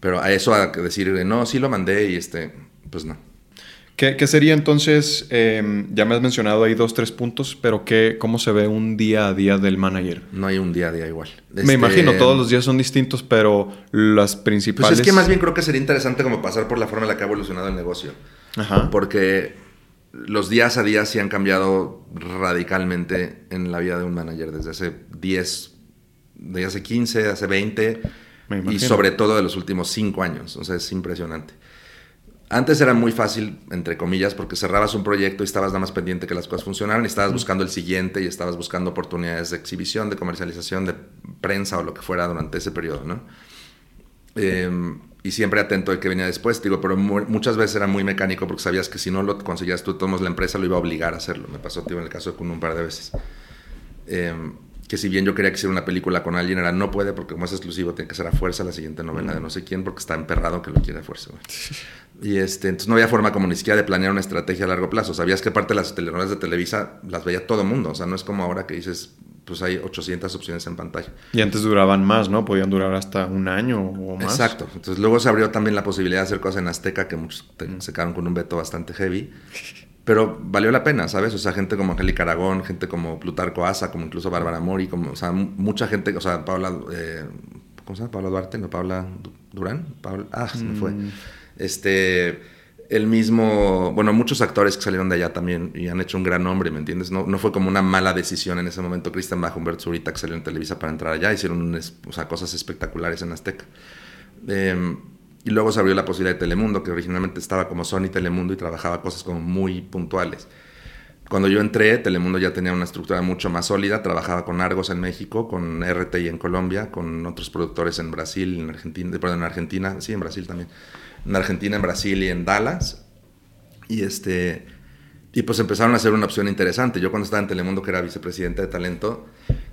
Pero a eso a decir, no, sí lo mandé y este, pues no. ¿Qué, qué sería entonces, eh, ya me has mencionado ahí dos, tres puntos, pero qué, cómo se ve un día a día del manager? No hay un día a día igual. Me Este, imagino, todos los días son distintos, pero las principales... Pues es que más bien creo que sería interesante como pasar por la forma en la que ha evolucionado el negocio. Ajá. Porque los días a día sí han cambiado radicalmente en la vida de un manager desde hace 10, de hace 15, hace 20 Me y sobre todo de los últimos 5 años. O sea, es impresionante. Antes era muy fácil, entre comillas, porque cerrabas un proyecto y estabas nada más pendiente que las cosas funcionaran y estabas buscando el siguiente y estabas buscando oportunidades de exhibición, de comercialización, de prensa o lo que fuera durante ese periodo, ¿no? Eh, y siempre atento de que venía después, digo, pero mu- muchas veces era muy mecánico porque sabías que si no lo conseguías tú, todos la empresa lo iba a obligar a hacerlo. Me pasó, tío, en el caso de Kun un par de veces. Eh, que si bien yo quería que hiciera una película con alguien, era no puede porque como es exclusivo, tiene que ser a fuerza la siguiente novela de no sé quién porque está emperrado que lo quiere a fuerza. güey. [laughs] Y este, entonces no había forma como ni siquiera de planear una estrategia a largo plazo. Sabías que parte de las telenovelas de Televisa las veía todo mundo. O sea, no es como ahora que dices, pues hay 800 opciones en pantalla. Y antes duraban más, ¿no? Podían durar hasta un año o más. Exacto. Entonces luego se abrió también la posibilidad de hacer cosas en Azteca que muchos te- se quedaron con un veto bastante heavy. Pero valió la pena, ¿sabes? O sea, gente como Angélica Aragón, gente como Plutarco Asa, como incluso Bárbara Mori, como, o sea, mu- mucha gente, o sea, Paula, eh, ¿cómo se llama? Paula Duarte, no, Paula Du- Durán, Paula, ah, se me fue. Este, el mismo, bueno, muchos actores que salieron de allá también y han hecho un gran nombre, ¿me entiendes? No, no fue como una mala decisión en ese momento. Cristian Bajo, Humberto Zurita, que salió en Televisa para entrar allá, hicieron o sea, cosas espectaculares en Azteca. Eh, y luego se abrió la posibilidad de Telemundo, que originalmente estaba como Sony Telemundo y trabajaba cosas como muy puntuales. Cuando yo entré, Telemundo ya tenía una estructura mucho más sólida, trabajaba con Argos en México, con RTI en Colombia, con otros productores en Brasil, en Argentina, perdón, en Argentina, sí, en Brasil también. En Argentina, en Brasil y en Dallas. Y este y pues empezaron a hacer una opción interesante. Yo cuando estaba en Telemundo, que era vicepresidente de talento,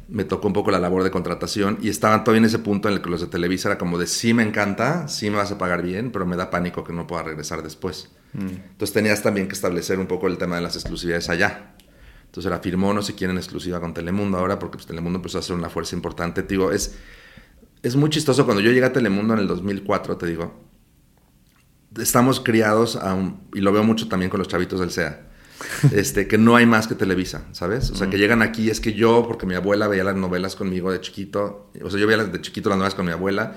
me tocó un poco la labor de contratación y estaban todavía en ese punto en el que los de Televisa era como de sí me encanta, sí me vas a pagar bien, pero me da pánico que no pueda regresar después. Entonces tenías también que establecer un poco el tema de las exclusividades allá. Entonces era firmó no sé quién en exclusiva con Telemundo ahora porque pues, Telemundo empezó a ser una fuerza importante. Te digo, es, es muy chistoso cuando yo llegué a Telemundo en el 2004, te digo, estamos criados a un, y lo veo mucho también con los chavitos del SEA, este, que no hay más que Televisa, ¿sabes? O sea, que llegan aquí, es que yo, porque mi abuela veía las novelas conmigo de chiquito, o sea, yo veía las de chiquito las novelas con mi abuela,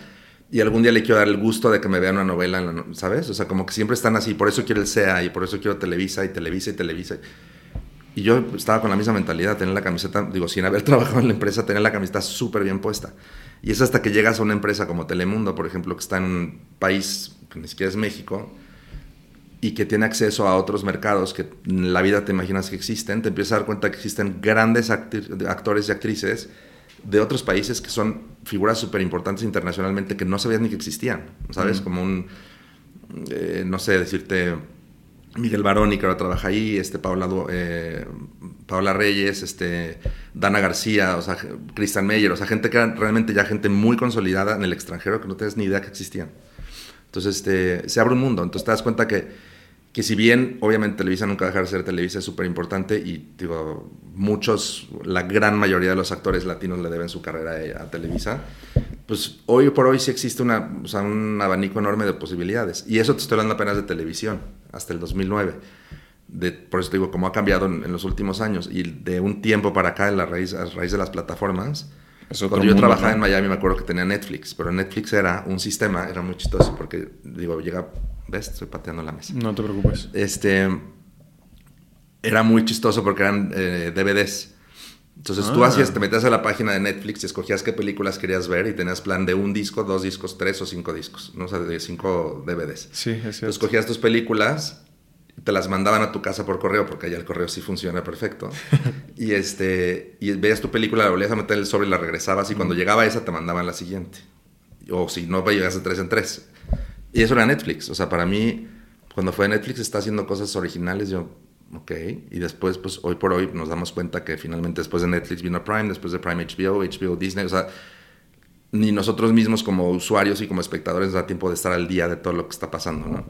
y algún día le quiero dar el gusto de que me vean una novela, en la no- ¿sabes? O sea, como que siempre están así, por eso quiero el SEA, y por eso quiero Televisa, y Televisa, y Televisa. Y yo estaba con la misma mentalidad, tener la camiseta, digo, sin haber [laughs] trabajado en la empresa, tener la camiseta súper bien puesta. Y es hasta que llegas a una empresa como Telemundo, por ejemplo, que está en un país que ni siquiera es México, y que tiene acceso a otros mercados que en la vida te imaginas que existen, te empiezas a dar cuenta que existen grandes actores y actrices de otros países que son figuras súper importantes internacionalmente que no sabías ni que existían, ¿sabes? Como un, eh, no sé, decirte, Miguel Baroni, que ahora trabaja ahí, este, Paula, eh, Paula Reyes, este, Dana García, o sea, Christian Meyer, o sea, gente que era realmente ya gente muy consolidada en el extranjero que no tienes ni idea que existían. Entonces, este, se abre un mundo. Entonces te das cuenta que, que si bien, obviamente, Televisa nunca dejar de ser Televisa, es súper importante y, digo, muchos, la gran mayoría de los actores latinos le deben su carrera a, Televisa, pues hoy por hoy sí existe una, o sea, un abanico enorme de posibilidades. Y eso te estoy hablando apenas de televisión, hasta el 2009. De, por eso te digo, cómo ha cambiado en, los últimos años y de un tiempo para acá, en la raíz, a raíz de las plataformas, cuando yo trabajaba en Miami me acuerdo que tenía Netflix, pero Netflix era un sistema, era muy chistoso porque, digo, llega, ¿ves? Estoy pateando la mesa. No te preocupes. Este, era muy chistoso porque eran eh, DVDs. Entonces tú ah. hacías, te metías a la página de Netflix y escogías qué películas querías ver y tenías plan de un disco, dos discos, tres o cinco discos, ¿no? O sea, de cinco DVDs. Sí, es cierto. Escogías tus películas te las mandaban a tu casa por correo, porque allá el correo sí funciona perfecto. [laughs] y, este, y veías tu película, la volvías a meter en el sobre y la regresabas, y cuando llegaba esa te mandaban la siguiente. O si no, llegas de tres en tres. Y eso era Netflix. O sea, para mí, cuando fue Netflix, está haciendo cosas originales, yo, ok. Y después, pues hoy por hoy nos damos cuenta que finalmente después de Netflix vino Prime, después de Prime HBO, HBO Disney, o sea, ni nosotros mismos como usuarios y como espectadores nos da tiempo de estar al día de todo lo que está pasando, ¿no?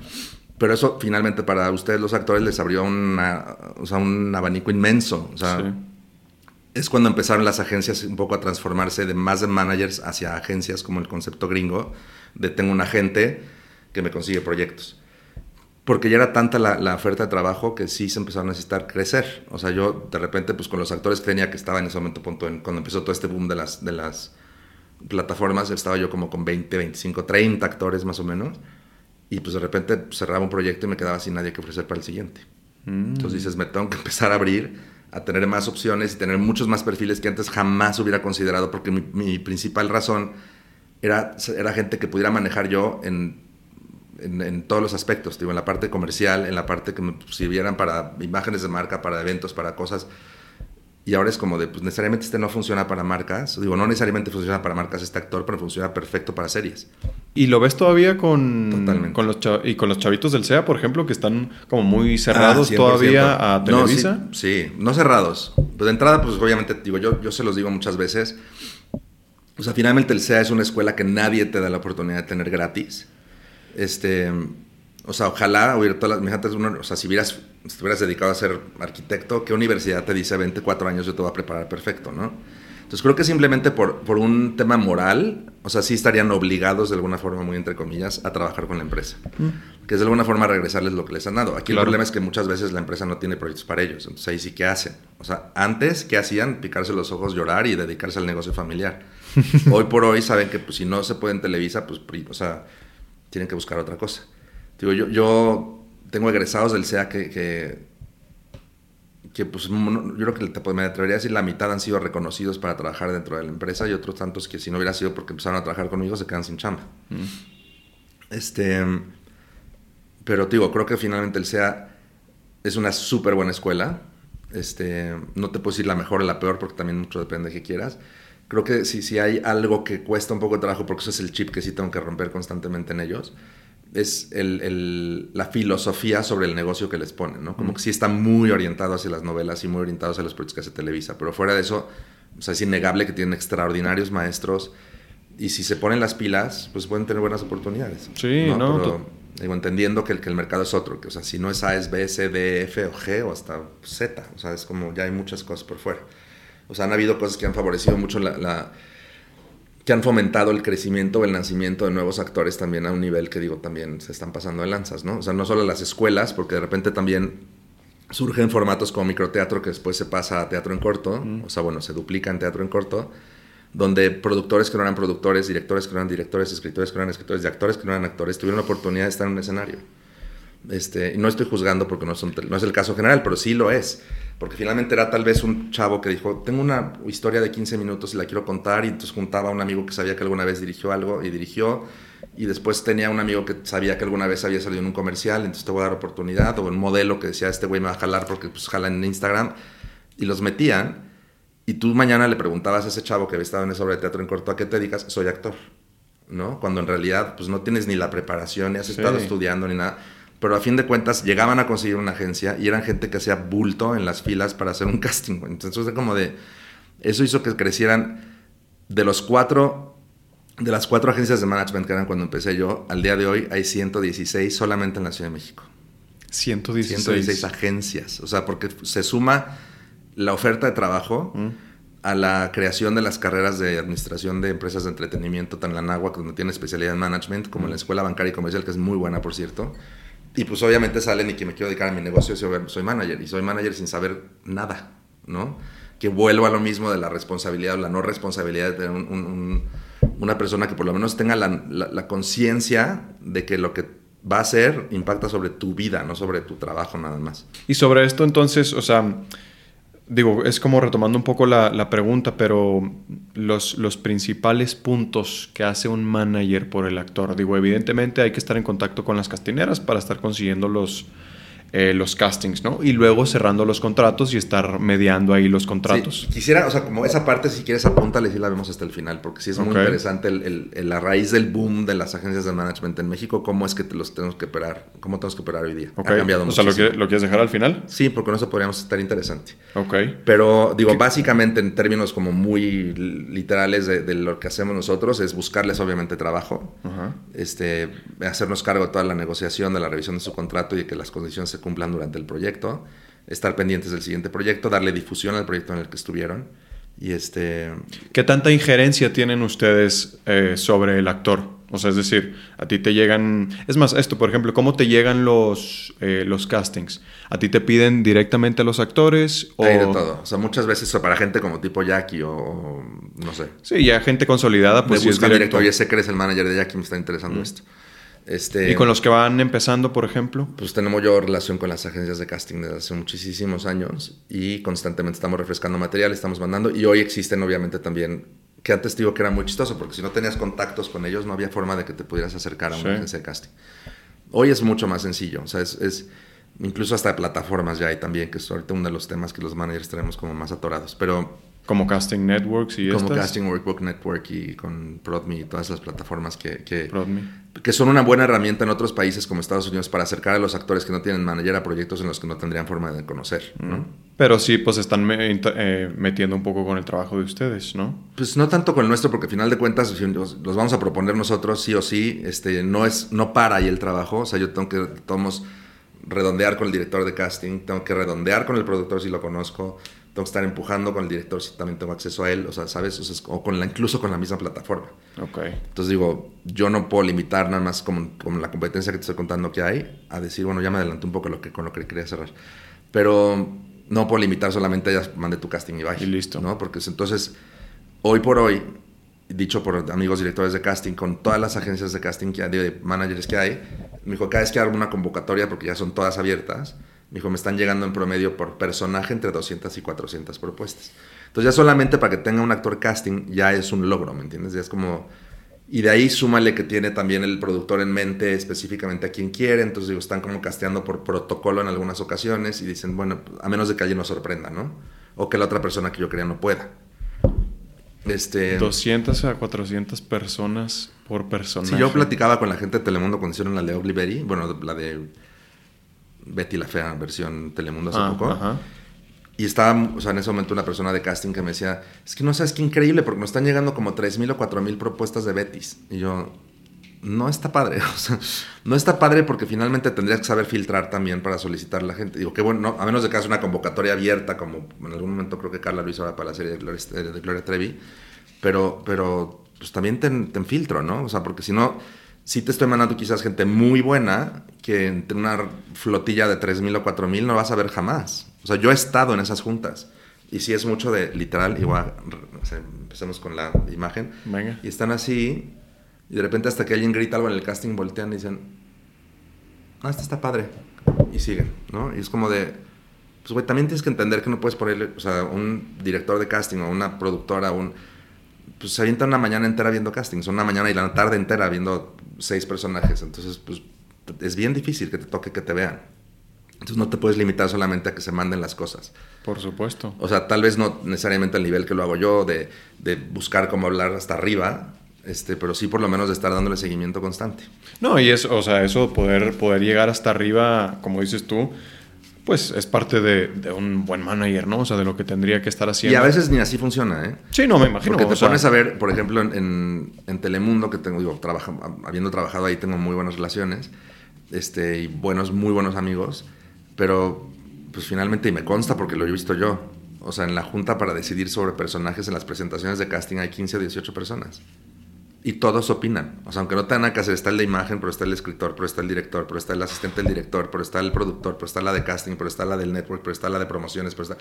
Pero eso finalmente para ustedes los actores les abrió una, o sea, un abanico inmenso. O sea, es cuando empezaron las agencias un poco a transformarse de más de managers hacia agencias como el concepto gringo de tengo un agente que me consigue proyectos. Porque ya era tanta la, la, oferta de trabajo que sí se empezaron a necesitar crecer. O sea, yo de repente, pues con los actores que tenía que estaba en ese momento, punto, cuando empezó todo este boom de las, de las plataformas, estaba yo como con 20, 25, 30 actores más o menos y pues de repente cerraba un proyecto y me quedaba sin nadie que ofrecer para el siguiente. Mm. Entonces dices, me tengo que empezar a abrir, a tener más opciones y tener muchos más perfiles que antes jamás hubiera considerado, porque mi, principal razón era, era gente que pudiera manejar yo en, en, en, todos los aspectos, digo, en la parte comercial, en la parte que me sirvieran para imágenes de marca, para eventos, para cosas y ahora es como de, pues necesariamente este no funciona para marcas. Digo, no necesariamente funciona para marcas este actor, pero funciona perfecto para series. ¿Y lo ves todavía con, con los y con los chavitos del SEA, por ejemplo, que están como muy cerrados ah, todavía a Televisa? No, sí, no cerrados. Pues de entrada, pues obviamente, digo, yo, yo se los digo muchas veces. O sea, finalmente el SEA es una escuela que nadie te da la oportunidad de tener gratis. Este o sea, ojalá hubiera todas las. o sea, si hubieras, estuvieras dedicado a ser arquitecto, ¿qué universidad te dice 24 años yo te voy a preparar perfecto, no? Entonces creo que simplemente por, por un tema moral, o sea, sí estarían obligados de alguna forma, muy entre comillas, a trabajar con la empresa. Mm. Que es de alguna forma regresarles lo que les han dado. Aquí el problema es que muchas veces la empresa no tiene proyectos para ellos. Entonces ahí sí, ¿qué hacen? O sea, antes, ¿qué hacían? Picarse los ojos, llorar y dedicarse al negocio familiar. [laughs] hoy por hoy saben que pues, si no se puede en Televisa, pues, o sea, tienen que buscar otra cosa. Digo, yo, yo tengo egresados del SEA que, que, pues, yo creo que te, me atrevería a decir la mitad han sido reconocidos para trabajar dentro de la empresa y otros tantos que si no hubiera sido porque empezaron a trabajar conmigo se quedan sin chamba. Mm. Este, pero digo, creo que finalmente el SEA es una súper buena escuela. Este, no te puedo decir la mejor o la peor porque también mucho depende de qué quieras. Creo que si, si hay algo que cuesta un poco de trabajo porque eso es el chip que sí tengo que romper constantemente en ellos es el, la filosofía sobre el negocio que les ponen, ¿no? Como que sí está muy orientado hacia las novelas y muy orientado hacia los proyectos que hace Televisa, pero fuera de eso, o sea, es innegable que tienen extraordinarios maestros y si se ponen las pilas, pues pueden tener buenas oportunidades. Sí, ¿no? Pero, digo, entendiendo que el, que el mercado es otro, que o sea, si no es A, es B, C, D, F o G o hasta Z, o sea, es como ya hay muchas cosas por fuera. O sea, han habido cosas que han favorecido mucho la que han fomentado el crecimiento el nacimiento de nuevos actores también a un nivel que digo también se están pasando de lanzas, ¿no? O sea, no solo las escuelas, porque de repente también surgen formatos como microteatro que después se pasa a teatro en corto, o sea, bueno, se duplica en teatro en corto, donde productores que no eran productores, directores que no eran directores, escritores que no eran escritores y actores que no eran actores tuvieron la oportunidad de estar en un escenario. Este, y no estoy juzgando porque no, no es el caso general, pero sí lo es. Porque finalmente era tal vez un chavo que dijo, tengo una historia de 15 minutos y la quiero contar, y entonces juntaba a un amigo que sabía que alguna vez dirigió algo y dirigió, y después tenía un amigo que sabía que alguna vez había salido en un comercial, entonces te voy a dar oportunidad, o un modelo que decía, este güey me va a jalar porque pues jala en Instagram, y los metían, y tú mañana le preguntabas a ese chavo que había estado en esa obra de teatro en corto, ¿a qué te dedicas? Soy actor, ¿no? Cuando en realidad pues no tienes ni la preparación, ni has estado estudiando, ni nada pero a fin de cuentas llegaban a conseguir una agencia y eran gente que hacía bulto en las filas para hacer un [laughs] casting. Entonces, es como de, eso hizo que crecieran de los cuatro, de las cuatro agencias de management que eran cuando empecé yo, al día de hoy hay 116 solamente en la Ciudad de México. 116. 116 agencias. O sea, porque se suma la oferta de trabajo Mm. a la creación de las carreras de administración de empresas de entretenimiento, tan en la Náhuac, donde tiene especialidad en management, como en la Escuela Bancaria y Comercial, que es muy buena, por cierto. Y pues obviamente salen y que me quiero dedicar a mi negocio, soy, manager. Y soy manager sin saber nada, ¿no? Que vuelvo a lo mismo de la responsabilidad o la no responsabilidad de tener un- un- un- una persona que por lo menos tenga la, la- la conciencia de que lo que va a hacer impacta sobre tu vida, no sobre tu trabajo nada más. Y sobre esto entonces, o sea, digo, es como retomando un poco la, la pregunta, pero los, los principales puntos que hace un manager por el actor, digo, evidentemente hay que estar en contacto con las castineras para estar consiguiendo los, eh, los castings, ¿no? Y luego cerrando los contratos y estar mediando ahí los contratos. Sí, quisiera, o sea, como esa parte, si quieres, apúntale y la vemos hasta el final, porque sí es muy interesante el, el- el- la raíz del boom de las agencias de management en México, cómo es que te los tenemos que operar, cómo tenemos que operar hoy día. Ha cambiado o sea, ¿lo, que- ¿lo quieres dejar al final? Sí, porque con eso podríamos estar interesante. Ok. Pero digo, básicamente en términos como muy literales de, de lo que hacemos nosotros es buscarles obviamente trabajo, Ajá. este, hacernos cargo de toda la negociación, de la revisión de su contrato y de que las condiciones se cumplan durante el proyecto, estar pendientes del siguiente proyecto, darle difusión al proyecto en el que estuvieron y este... ¿Qué tanta injerencia tienen ustedes eh, sobre el actor? O sea, es decir, a ti te llegan... Es más, esto, por ejemplo, ¿cómo te llegan los, eh, los castings? ¿A ti te piden directamente a los actores? O... Hay de todo. O sea, muchas veces para gente como tipo Jackie o, o no sé. Sí, ya gente consolidada, pues me sí es buscan directo. directo, oye, sé que eres el manager de Jackie, me está interesando esto. Este, ¿Y con los que van empezando, por ejemplo? Pues tenemos yo relación con las agencias de casting desde hace muchísimos años y constantemente estamos refrescando material, estamos mandando y hoy existen obviamente también, que antes te digo que era muy chistoso porque si no tenías contactos con ellos no había forma de que te pudieras acercar a una Sí. agencia de casting. Hoy es mucho más sencillo, o sea, es, es- incluso hasta plataformas ya hay también, que es ahorita uno de los temas que los managers tenemos como más atorados, pero Como Casting Networks y como estas. Casting Workbook Network y con ProdMe y todas las plataformas que, que, que son una buena herramienta en otros países como Estados Unidos para acercar a los actores que no tienen manager a proyectos en los que no tendrían forma de conocer, ¿no? Pero sí, pues están me- eh, metiendo un poco con el trabajo de ustedes, ¿no? Pues no tanto con el nuestro, porque al final de cuentas los vamos a proponer nosotros sí o sí, este, no, es, no para ahí el trabajo, o sea, yo tengo que, tomos redondear con el director de casting, tengo que redondear con el productor si lo conozco, tengo que estar empujando con el director si también tengo acceso a él, o sea, ¿sabes? O, sea, o con la, incluso con la misma plataforma. Ok. Entonces digo, yo no puedo limitar nada más como, como la competencia que te estoy contando que hay, a decir, bueno, ya me adelanté un poco lo que, con lo que quería cerrar. Pero no puedo limitar solamente ya mandé tu casting y bye. Y listo. ¿no? Porque es- entonces, hoy por hoy, dicho por amigos directores de casting, con todas las agencias de casting que hay, de managers que hay, me dijo, cada vez que hago una convocatoria, porque ya son todas abiertas, me dijo, me están llegando en promedio por personaje entre 200 y 400 propuestas. Entonces ya solamente para que tenga un actor casting ya es un logro, ¿me entiendes? Ya es como... Y de ahí súmale que tiene también el productor en mente específicamente a quien quiere, entonces digo, están como casteando por protocolo en algunas ocasiones y dicen, bueno, a menos de que alguien nos sorprenda, ¿no? O que la otra persona que yo quería no pueda. Este, 200 a 400 personas por personaje. si yo platicaba con la gente de Telemundo cuando hicieron la de Betty, bueno, la de Betty la Fea, versión Telemundo hace Ah, poco, ajá. y estaba, o sea, en ese momento una persona de casting que me decía, es que no sabes qué increíble, porque nos están llegando como 3.000 o 4.000 propuestas de Bettys. Y yo, no está padre, [laughs] o sea, no está padre porque finalmente tendrías que saber filtrar también para solicitar a la gente. Digo, qué bueno, no, a menos de que hagas una convocatoria abierta, como en algún momento creo que Carla lo hizo ahora para la serie de Gloria, de Gloria Trevi, pero, pero pues también ten, ten filtro, ¿no? O sea, porque si no, sí te estoy mandando quizás gente muy buena que entre una flotilla de 3.000 o 4.000 no vas a ver jamás. O sea, yo he estado en esas juntas. Y sí es mucho de literal, igual, o sea, empecemos con la imagen. Venga. Y están así, y de repente hasta que alguien grita algo en el casting, voltean y dicen, ah, este está padre. Y siguen, ¿no? Y es como de, pues güey, también tienes que entender que no puedes ponerle, o sea, un director de casting o una productora, un, pues se avienta una mañana entera viendo castings, una mañana y la tarde entera viendo seis personajes. Entonces, pues es bien difícil que te toque que te vean. Entonces no te puedes limitar solamente a que se manden las cosas. Por supuesto. O sea, tal vez no necesariamente al nivel que lo hago yo, de, de buscar cómo hablar hasta arriba, Este, pero sí por lo menos de estar dándole seguimiento constante. No, y eso, o sea, eso poder, poder llegar hasta arriba, como dices tú, pues es parte de, de, un buen manager, ¿no? O sea, de lo que tendría que estar haciendo. Y a veces ni así funciona, ¿eh? Sí, no, me imagino. Porque te pones a ver, por ejemplo, en, en, en, Telemundo, que tengo, digo, trabaja, habiendo trabajado ahí, tengo muy buenas relaciones, este, y buenos, muy buenos amigos, pero pues finalmente, y me consta porque lo he visto yo, o sea, en la junta para decidir sobre personajes en las presentaciones de casting hay 15 o 18 personas y todos opinan. O sea, aunque no tengan que hacer, está el de imagen, pero está el escritor, pero está el director, pero está el asistente del director, pero está el productor, pero está la de casting, pero está la del network, pero está la de promociones, pero está...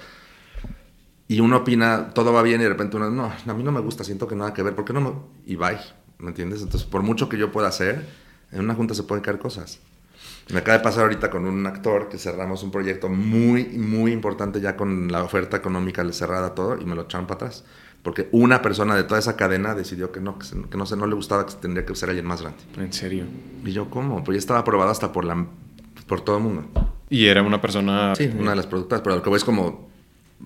Y uno opina, todo va bien y de repente uno, no, a mí no me gusta, siento que nada que ver, ¿por qué no me...? Y bye, ¿me entiendes? Entonces, por mucho que yo pueda hacer, en una junta se pueden caer cosas. Me acaba de pasar ahorita con un actor que cerramos un proyecto muy, muy importante ya con la oferta económica cerrada todo y me lo echaron para atrás porque una persona de toda esa cadena decidió que no, que, no, se, no le gustaba, que tendría que ser alguien más grande. ¿En serio? Y yo, ¿cómo? Pues ya estaba aprobado hasta por, la, por todo el mundo. ¿Y era una persona...? Sí, una de las productoras, pero lo que voy es como...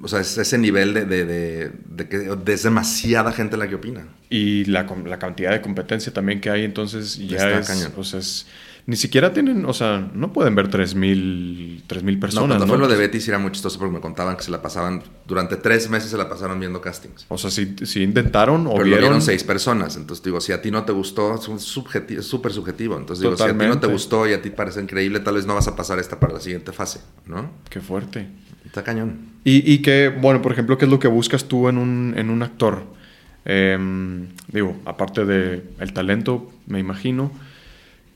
O sea, es ese nivel de, de, de, de que es demasiada gente la que opina. Y la, la, cantidad de competencia también que hay, entonces ya Está es... O sea, es ni siquiera tienen, o sea, no pueden ver 3.000 personas. No, cuando fue lo de Betty sí era muy chistoso porque me contaban que se la pasaban, durante tres meses se la pasaron viendo castings. O sea, si, si intentaron o Pero vieron... lo vieron seis personas. Entonces digo, si a ti no te gustó, es súper subjetivo. Entonces digo, si a ti no te gustó y a ti parece increíble, tal vez no vas a pasar esta para la siguiente fase, ¿no? Qué fuerte. Está cañón. Y, y que, bueno, por ejemplo, ¿qué es lo que buscas tú en un, en un actor? Eh, digo, aparte de el talento, me imagino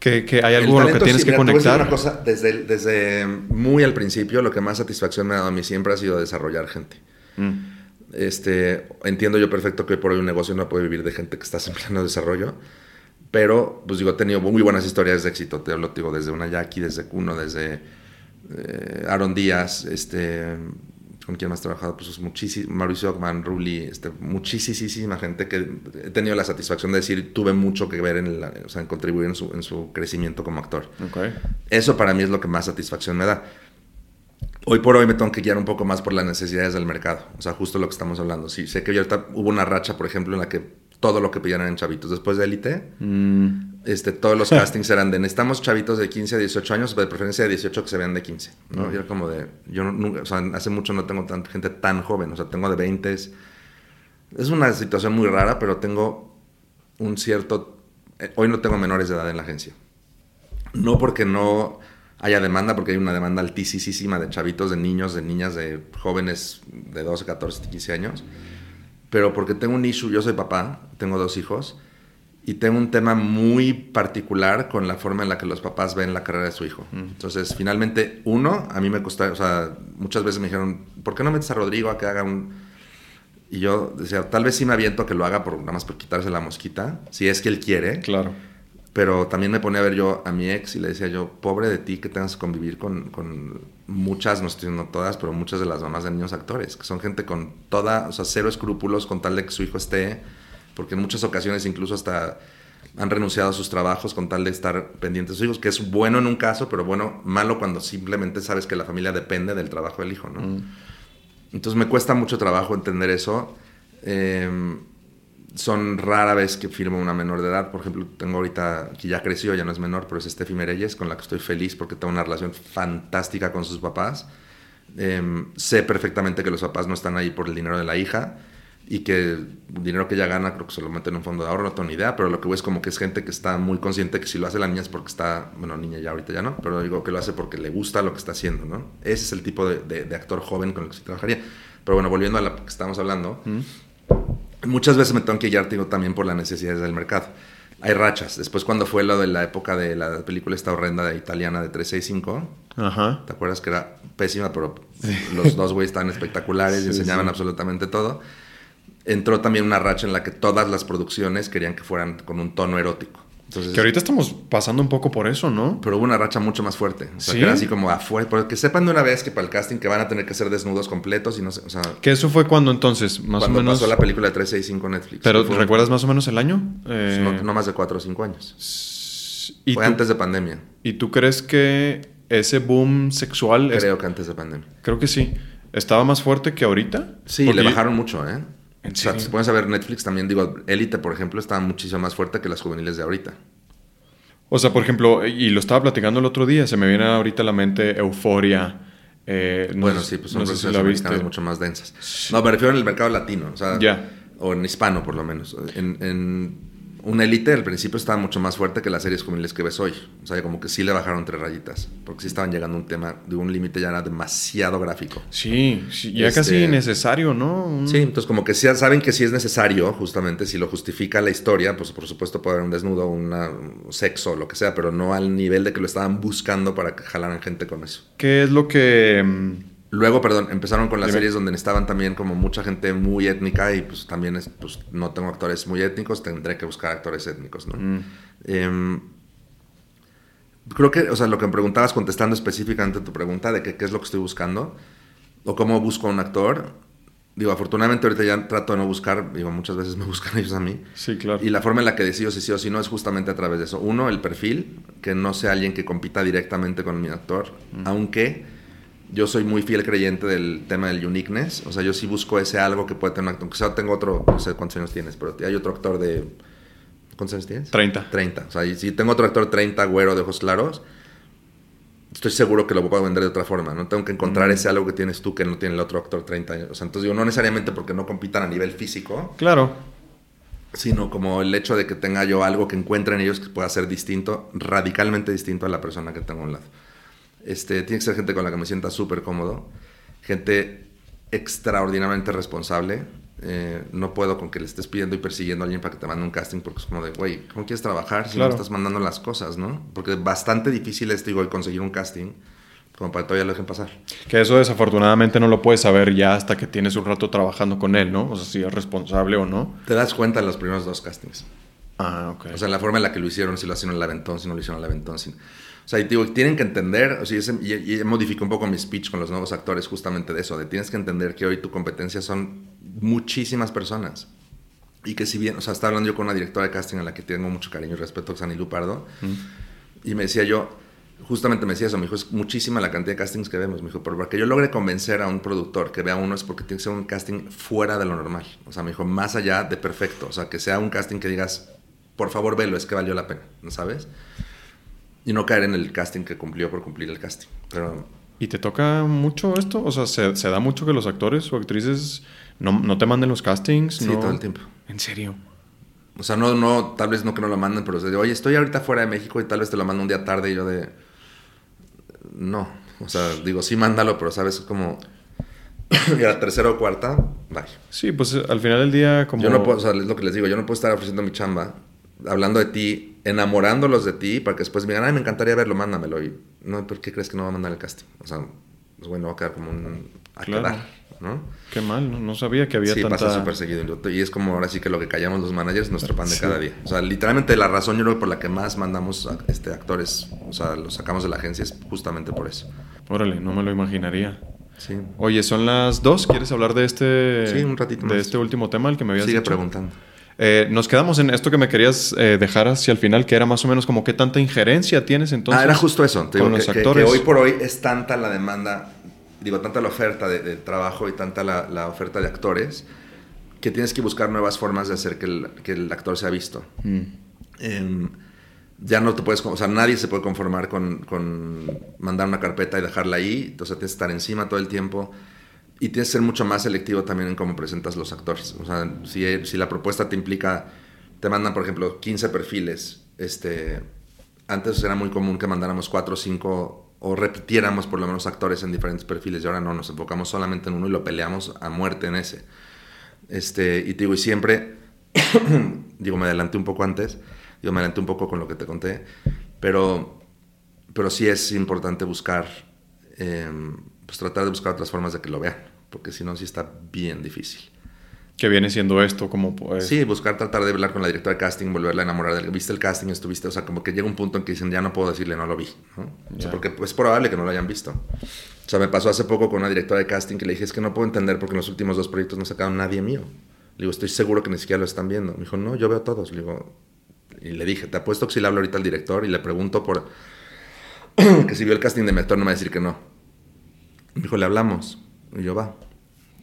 que, hay algo lo que tienes que conectar. Una cosa, desde, desde muy al principio, lo que más satisfacción me ha dado a mí siempre ha sido desarrollar gente. Mm. Este, entiendo yo perfecto que por hoy un negocio no puede vivir de gente que está en pleno desarrollo, pero pues digo, he tenido muy buenas historias de éxito. Te hablo, digo, desde una Jackie, desde Kuno, desde eh, Aaron Díaz, este, con quien más he trabajado, pues muchísimo, Mauricio Ockman, Ruli, este, muchísima gente que he tenido la satisfacción de decir, tuve mucho que ver en, o sea, en contribuir en su, en su, crecimiento como actor. Okay. Eso para mí es lo que más satisfacción me da. Hoy por hoy me tengo que guiar un poco más por las necesidades del mercado, o sea, justo lo que estamos hablando. Sí, sé que ahorita hubo una racha, por ejemplo, en la que todo lo que pedían eran chavitos. Después de Elite, mm. Este, todos los castings eran de necesitamos chavitos de 15 a 18 años, de preferencia de 18 que se vean de 15. ¿no? Y era como de, yo nunca, o sea, hace mucho no tengo tanta gente tan joven, o sea, tengo de 20. Es una situación muy rara, pero tengo un cierto, eh, hoy no tengo menores de edad en la agencia. No porque no haya demanda, porque hay una demanda altísima de chavitos, de niños, de niñas, de jóvenes de 12, 14, 15 años pero porque tengo un issue, yo soy papá, tengo dos hijos, y tengo un tema muy particular con la forma en la que los papás ven la carrera de su hijo. Entonces, finalmente, uno, a mí me costó, o sea, muchas veces me dijeron, ¿por qué no metes a Rodrigo a que haga un... Y yo decía, tal vez sí me aviento a que lo haga por, nada más por quitarse la mosquita, si es que él quiere. Claro. Pero también me ponía a ver yo a mi ex y le decía yo, pobre de ti que tengas que convivir con, con muchas, no estoy diciendo todas, pero muchas de las mamás de niños actores, que son gente con toda, o sea, cero escrúpulos con tal de que su hijo esté, porque en muchas ocasiones incluso hasta han renunciado a sus trabajos con tal de estar pendientes de sus hijos, que es bueno en un caso, pero bueno, malo cuando simplemente sabes que la familia depende del trabajo del hijo, ¿no? Mm. Entonces me cuesta mucho trabajo entender eso. Eh, son rara vez que firmo una menor de edad. Por ejemplo, tengo ahorita, que ya creció, ya no es menor, pero es Steffi Mereyes, con la que estoy feliz porque tengo una relación fantástica con sus papás. Em, sé perfectamente que los papás no están ahí por el dinero de la hija y que el dinero que ella gana creo que se lo mete en un fondo de ahorro, no tengo ni idea, pero lo que veo es como que es gente que está muy consciente que si lo hace la niña es porque está, bueno, niña ya ahorita ya no, pero digo que lo hace porque le gusta lo que está haciendo, ¿no? Ese es el tipo de, de, actor joven con el que se trabajaría. Pero bueno, volviendo a lo que estamos hablando, muchas veces me tengo que guiar digo, también por las necesidades del mercado. Hay rachas. Después cuando fue lo de la época de la película esta horrenda de italiana de 365, Ajá. ¿te acuerdas que era pésima, pero los dos güeyes estaban espectaculares [laughs] y enseñaban absolutamente todo? Entró también una racha en la que todas las producciones querían que fueran con un tono erótico que ahorita estamos pasando un poco por eso, ¿no? Pero hubo una racha mucho más fuerte. O sea, que era así como afuera. Porque que sepan de una vez que para el casting que van a tener que ser desnudos completos y no sé. O sea, que eso fue cuando entonces, más o menos. Cuando pasó la película de 365 Netflix. Pero ¿recuerdas más o menos el año? Pues no, no, más de 4 o 5 años. ¿Y fue antes de pandemia. ¿Y tú crees que ese boom sexual. Creo que antes de pandemia. Creo que sí. ¿Estaba más fuerte que ahorita? Sí, le bajaron mucho, ¿eh? ¿En O sea, serio? si a ver Netflix también, digo, Élite, por ejemplo, está muchísimo más fuerte que las juveniles de ahorita. O sea, por ejemplo, y lo estaba platicando el otro día, se me viene ahorita a la mente Euforia. eh, no bueno, sí, pues son no sé si versiones la viste. americanas mucho más densas. No, me refiero en el mercado latino, o sea, o en hispano por lo menos. En, en un élite al principio estaba mucho más fuerte que las series juveniles que ves hoy. O sea, como que sí le bajaron tres rayitas, porque sí estaban llegando a un tema de un límite ya era demasiado gráfico. Sí, sí, ya Este- casi innecesario, ¿no? Un- Sí, entonces como que sí saben que sí es necesario, justamente, si lo justifica la historia, pues por supuesto puede haber un desnudo, una, un sexo, lo que sea, pero no al nivel de que lo estaban buscando para que jalaran gente con eso. ¿Qué es lo que... mm, Luego, perdón, empezaron con las Dime. series donde estaban también como mucha gente muy étnica y pues también es, pues, no tengo actores muy étnicos, tendré que buscar actores étnicos, ¿no? mm, Em, creo que, o sea, lo que me preguntabas contestando específicamente tu pregunta de que, qué es lo que estoy buscando o cómo busco a un actor, digo, afortunadamente ahorita ya trato de no buscar, digo, muchas veces me [laughs] buscan ellos a mí. Sí, claro. Y la forma en la que decido si sí o si no es justamente a través de eso. Uno, el perfil, que no sea alguien que compita directamente con mi actor, aunque yo soy muy fiel creyente del tema del uniqueness. O sea, yo sí busco ese algo que puede tener un actor. Sea, tengo otro, no sé cuántos años tienes, pero hay otro actor de... ¿Cuántos años tienes? 30. 30. O sea, y si tengo otro actor 30, güero, de ojos claros, estoy seguro que lo puedo vender de otra forma. No tengo que encontrar Mm. ese algo que tienes tú que no tiene el otro actor 30 años. O sea, entonces digo, no necesariamente porque no compitan a nivel físico, Claro. sino como el hecho de que tenga yo algo que encuentre en ellos que pueda ser distinto, radicalmente distinto a la persona que tengo a un lado. Este, tiene que ser gente con la que me sienta súper cómodo, gente extraordinariamente responsable. Eh, no puedo con que le estés pidiendo y persiguiendo a alguien para que te mande un casting porque es como de, güey, ¿cómo quieres trabajar si Claro. no estás mandando las cosas, no? Porque bastante difícil es, digo, el conseguir un casting como para que todavía lo dejen pasar. Que eso desafortunadamente no lo puedes saber ya hasta que tienes un rato trabajando con él, ¿no? O sea, si es responsable o no. Te das cuenta en los primeros dos castings. Ah, ok. O sea, la forma en la que lo hicieron, si lo hicieron al aventón, si no lo hicieron al aventón. si- O sea, y digo, tienen que entender, o sea, y, y, y modifico un poco mi speech con los nuevos actores justamente de eso, de tienes que entender que hoy tu competencia son muchísimas personas. Y que si bien, o sea, estaba hablando yo con una directora de casting a la que tengo mucho cariño y respeto, que es Ani Lupardo, y me decía yo, justamente me decía eso, me dijo, es muchísima la cantidad de castings que vemos, me dijo, pero para que yo logre convencer a un productor que vea uno es porque tiene que ser un casting fuera de lo normal, o sea, me dijo, más allá de perfecto, o sea, que sea un casting que digas, por favor, velo, es que valió la pena, ¿no sabes? Y no caer en el casting que cumplió por cumplir el casting, pero ¿Y te toca mucho esto? O sea, ¿se, se da mucho que los actores o actrices no, no te manden los castings? sí, no? todo el tiempo. ¿En serio? O sea, no, no, tal vez no que no lo manden, pero de, oye, estoy ahorita fuera de México y tal vez te lo mando un día tarde y yo de... No, o sea, digo, sí, mándalo, pero sabes, como... y a la tercera o cuarta, bye. Sí, pues al final del día como... Yo no puedo, o sea, es lo que les digo, yo no puedo estar ofreciendo mi chamba, hablando de ti, enamorándolos de ti, para que después me digan, ay, me encantaría verlo, mándamelo. Y, no, ¿por qué crees que no va a mandar el casting? O sea, pues bueno, va a quedar como un... a Claro. quedar, ¿no? Qué mal, no, no sabía que había Sí, tanta... pasa súper seguido. Y es como ahora sí que lo que callamos los managers, nuestro pan de cada día. O sea, literalmente la razón yo creo por la que más mandamos a- este, actores, o sea, los sacamos de la agencia es justamente por eso. Órale, no me lo imaginaría. Sí. Oye, son las dos. ¿Quieres hablar de este... Sí, un ratito De más. este último tema, el que me habías Sigue dicho? preguntando. Eh, nos quedamos en esto que me querías eh, dejar hacia el final, que era más o menos como qué tanta injerencia tienes entonces. ah, era justo eso. Te con digo, los que, que- actores. que hoy por hoy es tanta la demanda, digo, tanta la oferta de, de trabajo y tanta la, la oferta de actores, que tienes que buscar nuevas formas de hacer que el, que el actor sea visto. Mm. Em, ya no te puedes, o sea, nadie se puede conformar con, con mandar una carpeta y dejarla ahí, entonces tienes que estar encima todo el tiempo y tienes que ser mucho más selectivo también en cómo presentas los actores. O sea, si, si la propuesta te implica, te mandan, por ejemplo, 15 perfiles, este, antes era muy común que mandáramos 4 o 5 o repitiéramos por lo menos actores en diferentes perfiles y ahora no, nos enfocamos solamente en uno y lo peleamos a muerte en ese. Este, y te digo, y siempre, [coughs] digo, me adelanté un poco antes, digo, me adelanté un poco con lo que te conté, pero, pero sí es importante buscar, eh, pues tratar de buscar otras formas de que lo vean, porque si no, sí está bien difícil. Que viene siendo esto, como pues... Sí, buscar tratar de hablar con la directora de casting, volverla a enamorar del viste el casting, estuviste, o sea, como que llega un punto en que dicen, ya no puedo decirle, no lo vi, ¿no? O sea, porque es probable que no lo hayan visto. O sea, me pasó hace poco con una directora de casting que le dije, es que no puedo entender porque en los últimos dos proyectos no sacaron nadie mío. Le digo, estoy seguro que ni siquiera lo están viendo. Me dijo, no, yo veo todos. Le digo, y le dije, te apuesto que si le hablo ahorita al director y le pregunto por [clears throat] que si vio el casting de mi actor, no me va a decir que no. Me dijo, le hablamos. Y yo, va.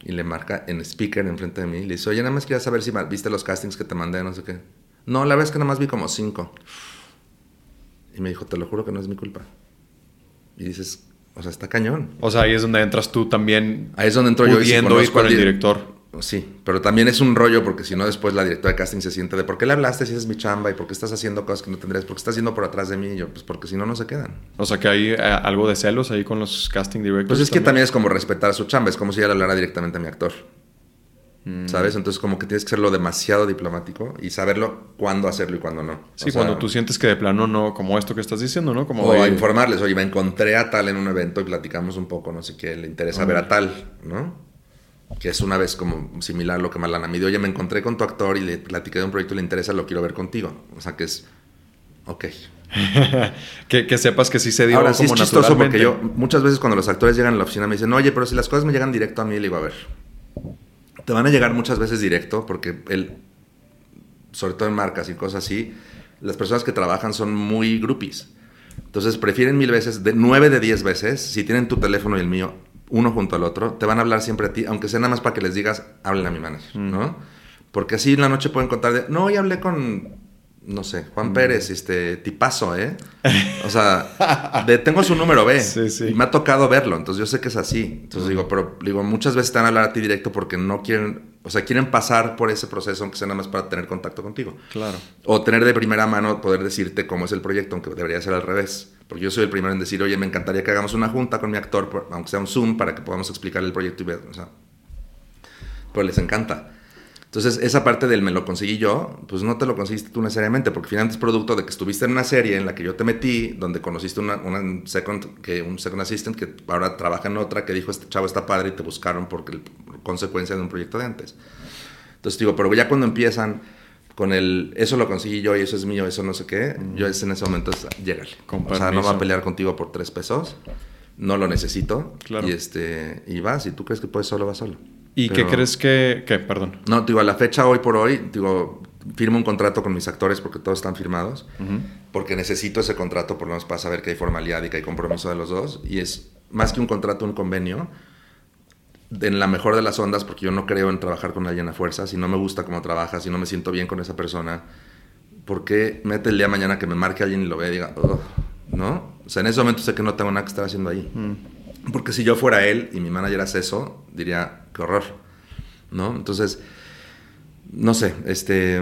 Y le marca en speaker enfrente de mí. Y le dice, oye, nada más quería saber si viste los castings que te mandé, no sé qué. No, la verdad es que nada más vi como cinco. Y me dijo, te lo juro que no es mi culpa. Y dices, o sea, está cañón. O sea, ahí es donde entras tú también. Ahí es donde entro yo y si ir con el director. Sí, pero también es un rollo porque si no después la directora de casting se siente de ¿por qué le hablaste si es mi chamba y por qué estás haciendo cosas que no tendrías? ¿Por qué estás yendo por atrás de mí? Y yo, pues porque si no, no se quedan. O sea, que hay eh, algo de celos ahí con los casting directors. Pues es que también es como respetar su chamba, es como si ella le hablara directamente a mi actor. Mm. ¿Sabes? Entonces como que tienes que serlo demasiado diplomático y saberlo cuándo hacerlo y cuándo no. Sí, cuando tú sientes que de plano no, como esto que estás diciendo, ¿no? Como o informarles, oye, me encontré a tal en un evento y platicamos un poco, no sé qué, le interesa ver a tal, ¿no? Que es una vez como similar a lo que Malana me dio, oye, me encontré con tu actor y le platiqué de un proyecto, le interesa, lo quiero ver contigo. O sea, que es, ok. [laughs] que, sepas que sí se dio Ahora, sí es chistoso porque yo, muchas veces cuando los actores llegan a la oficina me dicen, oye, pero si las cosas me llegan directo a mí, le digo, a ver, te van a llegar muchas veces directo porque él, sobre todo en marcas y cosas así, las personas que trabajan son muy groupies. Entonces prefieren mil veces, de nueve de diez veces, si tienen tu teléfono y el mío, uno junto al otro, te van a hablar siempre a ti, aunque sea nada más para que les digas, hablen a mi manager, mm. ¿no? Porque así en la noche pueden contar de, no, hoy hablé con, no sé, Juan mm. Pérez, este, tipazo, ¿eh? O sea, de, tengo su número B. [laughs] Sí, sí. Y me ha tocado verlo, entonces yo sé que es así. Entonces digo, pero digo, muchas veces te van a hablar a ti directo porque no quieren, o sea, quieren pasar por ese proceso, aunque sea nada más para tener contacto contigo. Claro. O tener de primera mano, poder decirte cómo es el proyecto, aunque debería ser al revés. Porque yo soy el primero en decir, oye, me encantaría que hagamos una junta con mi actor, aunque sea un Zoom, para que podamos explicar el proyecto y ver, o sea. Pero les encanta. Entonces, esa parte del me lo conseguí yo, pues no te lo conseguiste tú necesariamente, porque finalmente es producto de que estuviste en una serie en la que yo te metí, donde conociste una, second, que, un second assistant que ahora trabaja en otra, que dijo, este chavo está padre y te buscaron porque consecuencia de un proyecto de antes. Entonces, digo, pero ya cuando empiezan con el eso lo conseguí yo y eso es mío, eso no sé qué, yo es en ese momento es llégale. O sea, no va a pelear contigo por tres pesos, no lo necesito. Claro. Y, este, y vas, si tú crees que puedes solo, vas solo. ¿Y qué crees que, qué? Perdón. No, digo, a la fecha, hoy por hoy, digo, firmo un contrato con mis actores porque todos están firmados, porque necesito ese contrato por lo menos para saber que hay formalidad y que hay compromiso de los dos, y es más que un contrato, un convenio, en la mejor de las ondas, porque yo no creo en trabajar con alguien a fuerza, si no me gusta cómo trabaja, si no me siento bien con esa persona, ¿por qué mete el día mañana que me marque alguien y lo vea y diga, ¿no? O sea, en ese momento sé que no tengo nada que estar haciendo ahí. Mm. Porque si yo fuera él y mi manager hace eso, diría, qué horror, ¿no? Entonces, no sé, este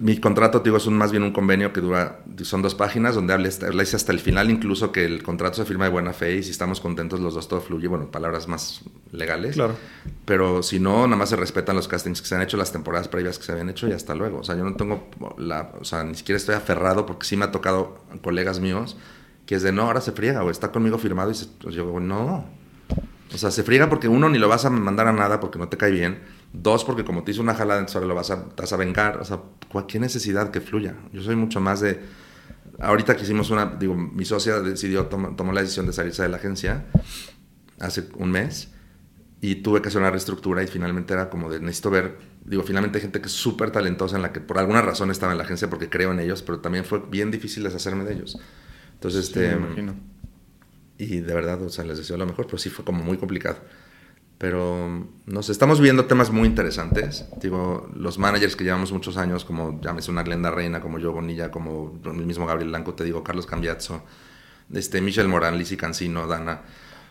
mi contrato, digo, es un, más bien un convenio que dura, son dos páginas donde hablas hasta el final, incluso que el contrato se firma de buena fe y si estamos contentos los dos, todo fluye, bueno, palabras más legales. Claro. Pero si no, nada más se respetan los castings que se han hecho, las temporadas previas que se habían hecho y hasta luego. O sea, yo no tengo la, o sea, ni siquiera estoy aferrado porque sí me ha tocado colegas míos que es de, no, ahora se friega o está conmigo firmado y pues yo, no. O sea, se friega porque uno ni lo vas a mandar a nada porque no te cae bien Dos, porque como te hizo una jalada, entonces ahora lo vas a, vas a vengar. O sea, cualquier necesidad que fluya. Yo soy mucho más de... Ahorita que hicimos una... Digo, mi socia decidió, tomó, la decisión de salirse de la agencia hace un mes y tuve que hacer una reestructura y finalmente era como de necesito ver, digo, finalmente hay gente que es súper talentosa en la que por alguna razón estaba en la agencia porque creo en ellos, pero también fue bien difícil deshacerme de ellos. Entonces, este... imagino. Y de verdad, o sea, les deseo lo mejor, pero sí fue como muy complicado. Pero nos estamos viendo temas muy interesantes. Digo, los managers que llevamos muchos años, como llámese una Glenda Reina, como yo Bonilla, como el mismo Gabriel Blanco, te digo, Carlos Cambiazzo, este, Michelle Morán, Lizzie Cancino, Dana.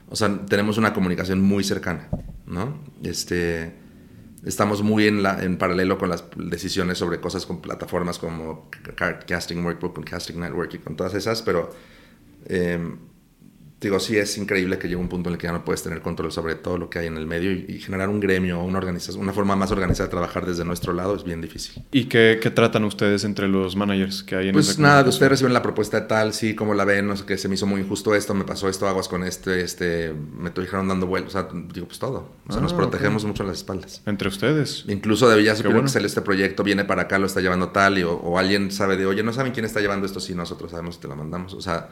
O sea, tenemos una comunicación muy cercana, ¿no? Este, estamos muy en, la, en paralelo con las decisiones sobre cosas con plataformas como Casting Workbook, con Casting Network y con todas esas, pero... Eh, digo, sí es increíble que llegue un punto en el que ya no puedes tener control sobre todo lo que hay en el medio y, generar un gremio, una organización, una forma más organizada de trabajar desde nuestro lado es bien difícil. ¿Y qué, qué tratan ustedes entre los managers que hay en Pues nada, de ustedes reciben la propuesta de tal, sí, cómo la ven, no sé qué, se me hizo muy injusto esto, me pasó esto, aguas con este, este, me dijeron dando vueltas, o sea, digo, pues todo. O sea, nos ah, protegemos mucho las espaldas. Entre ustedes. Incluso de ya supieron que sale este proyecto, viene para acá, lo está llevando tal, y, o, o alguien sabe de, oye, no saben quién está llevando esto, sí, nosotros sabemos y te lo mandamos. O sea,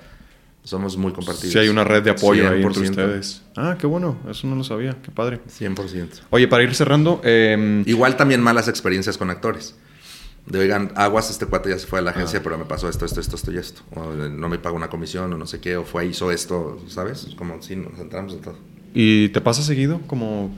somos muy compartidos. Sí, hay una red de apoyo ahí entre ustedes. Ah, qué bueno. Eso no lo sabía. Qué padre. 100%. Oye, para ir cerrando... Em, Igual también malas experiencias con actores. De, oigan, aguas, este cuate ya se fue a la agencia, ah. pero me pasó esto, esto, esto, esto y esto. O no me pagó una comisión o no sé qué, o fue, hizo esto, ¿sabes? Como si nos entramos en todo. ¿Y te pasa seguido? Como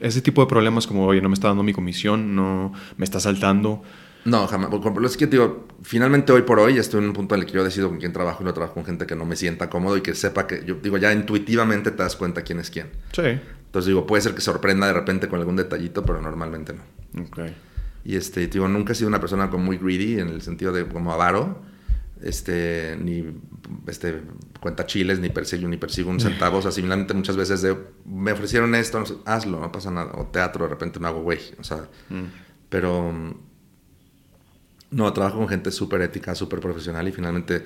ese tipo de problemas como, oye, no me está dando mi comisión, no me está saltando. No, jamás. Por es que digo, finalmente hoy por hoy estoy en un punto en el que yo decido con quién trabajo y no trabajo con gente que no me sienta cómodo y que sepa que, yo digo, ya intuitivamente te das cuenta quién es quién. Sí. Entonces digo, puede ser que sorprenda de repente con algún detallito, pero normalmente no. Ok. Y este, digo, nunca he sido una persona como muy greedy en el sentido de como avaro. Este, ni este, cuenta chiles, ni persigo, ni persigo un centavo. O sea, similarmente muchas veces de, me ofrecieron esto, hazlo, no pasa nada. O teatro, de repente me hago güey. O sea, Mm. pero no, trabajo con gente súper ética, súper profesional y finalmente,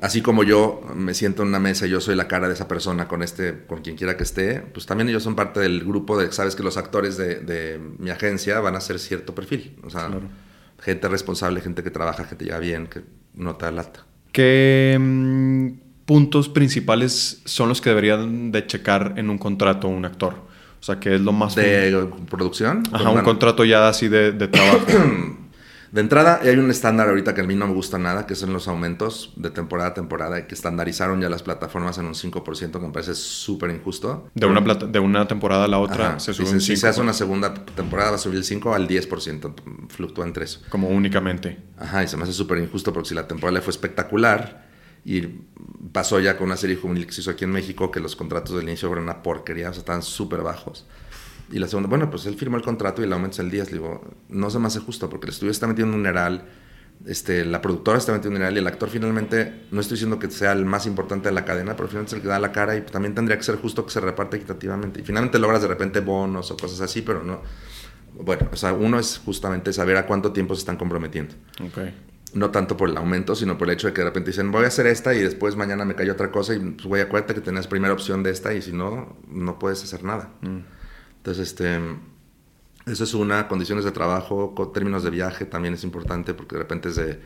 así como yo me siento en una mesa y yo soy la cara de esa persona con este, con quien quiera que esté, pues también ellos son parte del grupo de, sabes que los actores de, de mi agencia van a ser cierto perfil. O sea, Claro. gente responsable, gente que trabaja, que te lleva bien, que no te lata. ¿Qué mm, puntos principales son los que deberían de checar en un contrato un actor? O sea, ¿qué es lo más... De producción. Ajá, pues, un bueno, contrato ya así de, de trabajo. [clears throat] De entrada, hay un estándar ahorita que a mí no me gusta nada, que son los aumentos de temporada a temporada, y que estandarizaron ya las plataformas en un 5%, que me parece súper injusto. De una, plata- de una temporada a la otra Ajá, se sube dicen, un si 5%. se hace una segunda temporada, va a subir el 5 al 10%, fluctúa entre eso. Como únicamente. Ajá, y se me hace súper injusto porque si la temporada le fue espectacular y pasó ya con una serie juvenil que se hizo aquí en México, que los contratos del inicio fueron una porquería, o sea, estaban súper bajos. Y la segunda, bueno, pues él firmó el contrato y el aumento es el 10. Le digo, no se me hace justo porque el estudio está metiendo un dineral, este, la productora está metiendo un dineral y el actor finalmente, no estoy diciendo que sea el más importante de la cadena, pero finalmente es el que da la cara y también tendría que ser justo que se reparte equitativamente. Y finalmente logras de repente bonos o cosas así, pero no. Bueno, o sea, uno es justamente saber a cuánto tiempo se están comprometiendo no tanto por el aumento, sino por el hecho de que de repente dicen, voy a hacer esta y después mañana me cayó otra cosa y pues, güey, acuérdate que tenías primera opción de esta y si no, no puedes hacer nada. Mm. Entonces, este, eso es una, condiciones de trabajo, términos de viaje también es importante porque de repente es de,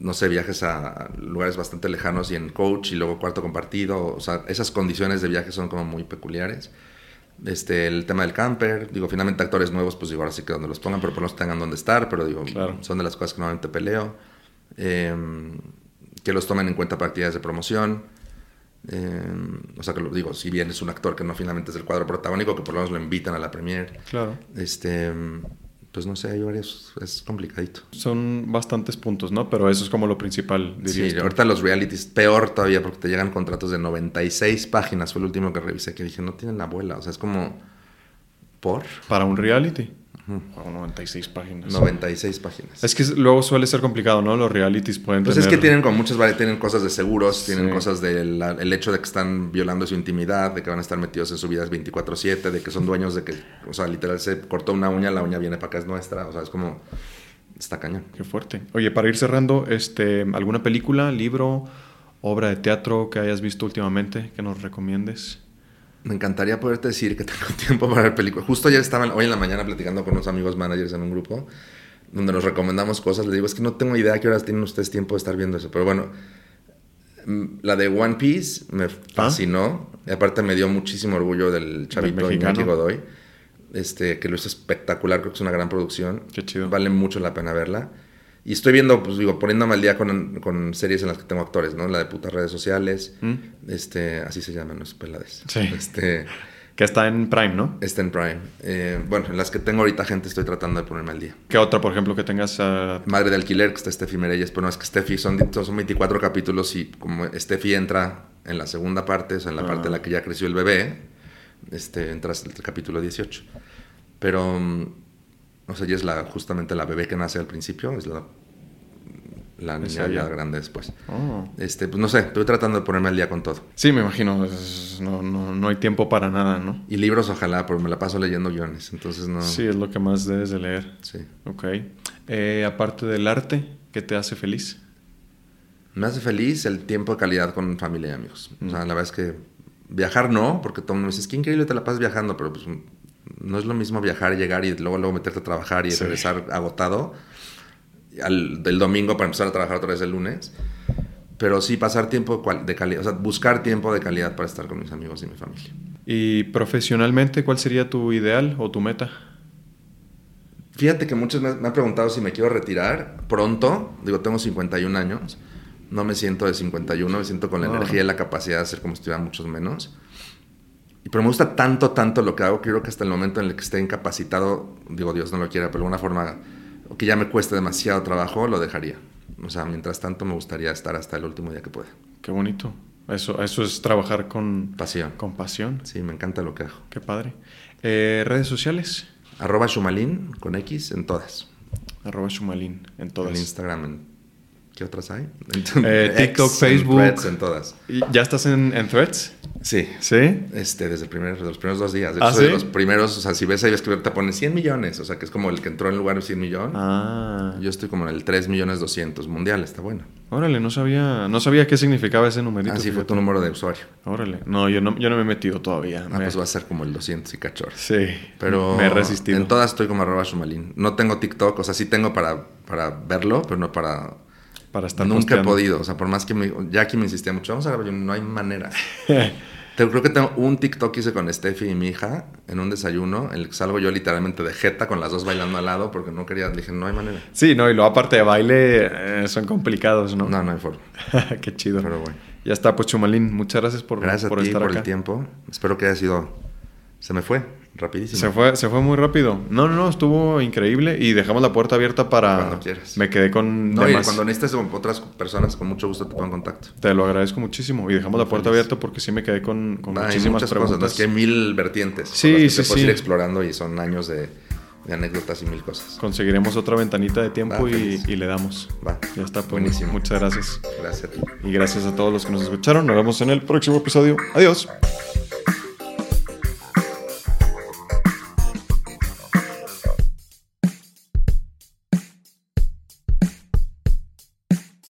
no sé, viajes a lugares bastante lejanos y en coach y luego cuarto compartido, o sea, esas condiciones de viaje son como muy peculiares. Este, el tema del camper, digo, finalmente actores nuevos, pues digo, ahora sí que donde los pongan, pero por menos tengan donde estar, pero digo, Claro. son de las cosas que normalmente peleo. Eh, que los tomen en cuenta para actividades de promoción. Eh, o sea, que lo digo, si bien es un actor que no finalmente es el cuadro protagónico, que por lo menos lo invitan a la premier. Claro. Este, pues no sé, hay varios, es complicadito. Son bastantes puntos, ¿no? Pero eso es como lo principal, diría. Sí, ahorita los realities, peor todavía, porque te llegan contratos de 96 páginas, fue el último que revisé, que dije, no tienen abuela, o sea, es como, ¿por? Para un reality. Oh, 96 páginas. 96 páginas. Es que luego suele ser complicado, ¿no? Los realities pueden Pues tener... es que tienen como muchas tienen cosas de seguros, tienen Sí. cosas del el hecho de que están violando su intimidad, de que van a estar metidos en su vida 24/7, de que son dueños de que, o sea, literal se cortó una uña, la uña viene para acá, es nuestra, o sea, es como, está cañón. Qué fuerte. Oye, para ir cerrando, este, ¿alguna película, libro, obra de teatro que hayas visto últimamente que nos recomiendes? Me encantaría poderte decir que tengo [laughs] tiempo para ver películas. Justo ayer estaba, hoy en la mañana platicando con unos amigos managers en un grupo, donde nos recomendamos cosas, les digo, es que no tengo idea a qué horas tienen ustedes tiempo de estar viendo eso, pero bueno, mm, la de One Piece me fascinó, y aparte me dio muchísimo orgullo del chavito mexicano. Iñaki Godoy, este, que lo hizo espectacular, creo que es una gran producción. Qué chido. Vale mucho la pena verla. Y estoy viendo, pues digo, poniéndome al día con, con series en las que tengo actores, ¿no? La de putas redes sociales, ¿Mm? este, así se llaman, no es pelades. Sí. Este, Que está en Prime, ¿no? está en Prime. Eh, bueno, en las que tengo ahorita gente estoy tratando de ponerme al día. ¿Qué otra, por ejemplo, que tengas... ah, Madre de alquiler, que está Steffi Mereyes, pero no es que Steffi son, son 24 capítulos y como Steffi entra en la segunda parte, o sea, en la Ah. parte en la que ya creció el bebé, este, entras el capítulo 18. Pero, mm, o sea, ella es la, justamente la bebé que nace al principio, es la, la niña ya grande después. oh. Este, pues no sé, estoy tratando de ponerme al día con todo. Sí, me imagino. es- no, no, no hay tiempo para nada, ¿no? Y libros, ojalá, porque me la paso leyendo guiones, entonces no. Sí, es lo que más debes de leer. sí. Ok. Eh, aparte del arte, ¿qué te hace feliz? Me hace feliz el tiempo de calidad con familia y amigos. O sea, Mm. la verdad es que viajar no, porque todo el mundo me dice, es que increíble te la pasas viajando, pero pues no es lo mismo viajar, llegar y luego, luego meterte a trabajar y Sí. regresar agotado al, del domingo para empezar a trabajar otra vez el lunes. Pero sí pasar tiempo cual- de calidad, o sea, buscar tiempo de calidad para estar con mis amigos y mi familia. Y profesionalmente, ¿cuál sería tu ideal o tu meta? Fíjate que muchos me, me han preguntado si me quiero retirar pronto. Digo, tengo 51 años. No me siento de 51, me siento con la Ah. energía y la capacidad de hacer como si tuviera muchos menos. Y pero me gusta tanto, tanto lo que hago, que creo que hasta el momento en el que esté incapacitado, digo Dios no lo quiera, pero de alguna forma, o que ya me cueste demasiado trabajo, lo dejaría. O sea, mientras tanto me gustaría estar hasta el último día que pueda. Qué bonito. Eso, eso es trabajar con Pasión. Con pasión. Sí, me encanta lo que hago. Qué padre. Eh, redes sociales. Arroba Shumalin con X en todas. Arroba Shumalin en todas. En Instagram, en ¿Qué otras hay? Eh, [laughs] TikTok, Facebook. En threads, en todas. ¿Y ¿Ya estás en, en Threads? Sí. ¿Sí? Este, desde el primer, los primeros dos días. De ¿Ah, hecho, sí? de los primeros, o sea, si ves ahí, ves que te ponen 100 millones. O sea, que es como el que entró en lugar de 100 millones. Ah. Yo estoy como en el 3 millones 200 mundial, está bueno. Órale, no sabía, no sabía qué significaba ese numerito. Así Ah, fue tu número de usuario. Órale. No, yo no, yo no me he metido todavía. Ah, Me- pues va a ser como el 200 y cachorro. Sí. Pero me he resistido. en todas estoy como arroba Shumalin. No tengo TikTok, o sea, sí tengo para, para verlo, pero no para... Para estar Nunca he podido, o sea, por más que me, Jackie me insistía mucho, vamos a grabar, no hay manera. [laughs] Te- creo que tengo un TikTok que hice con Steffi y mi hija en un desayuno, en el que salgo yo literalmente de jeta con las dos bailando al lado porque no quería, dije, no hay manera. Sí, no, y luego aparte de baile eh, son complicados, ¿no? No, no hay forma. [laughs] qué chido. Pero bueno. Ya está, pues Chumalín, muchas gracias por, Gracias por a ti estar por acá. el tiempo. Espero que haya sido... Se me fue, rapidísimo. Se fue, se fue muy rápido. No, no, no, estuvo increíble y dejamos la puerta abierta para... Cuando quieras. Me quedé con No, y cuando necesites otras personas, con mucho gusto te pongo en contacto. Te lo agradezco muchísimo y dejamos la puerta Feliz. abierta porque sí me quedé con, con Hay muchísimas muchas preguntas. cosas, es que hay mil vertientes. Sí, sí, te puedes sí. ir explorando y son años de, de anécdotas y mil cosas. Conseguiremos otra ventanita de tiempo Va, y, y le damos. Va. Ya está, pues, Buenísimo. Muchas gracias. Gracias a ti. Y gracias a todos los que nos escucharon. Nos vemos en el próximo episodio. Adiós.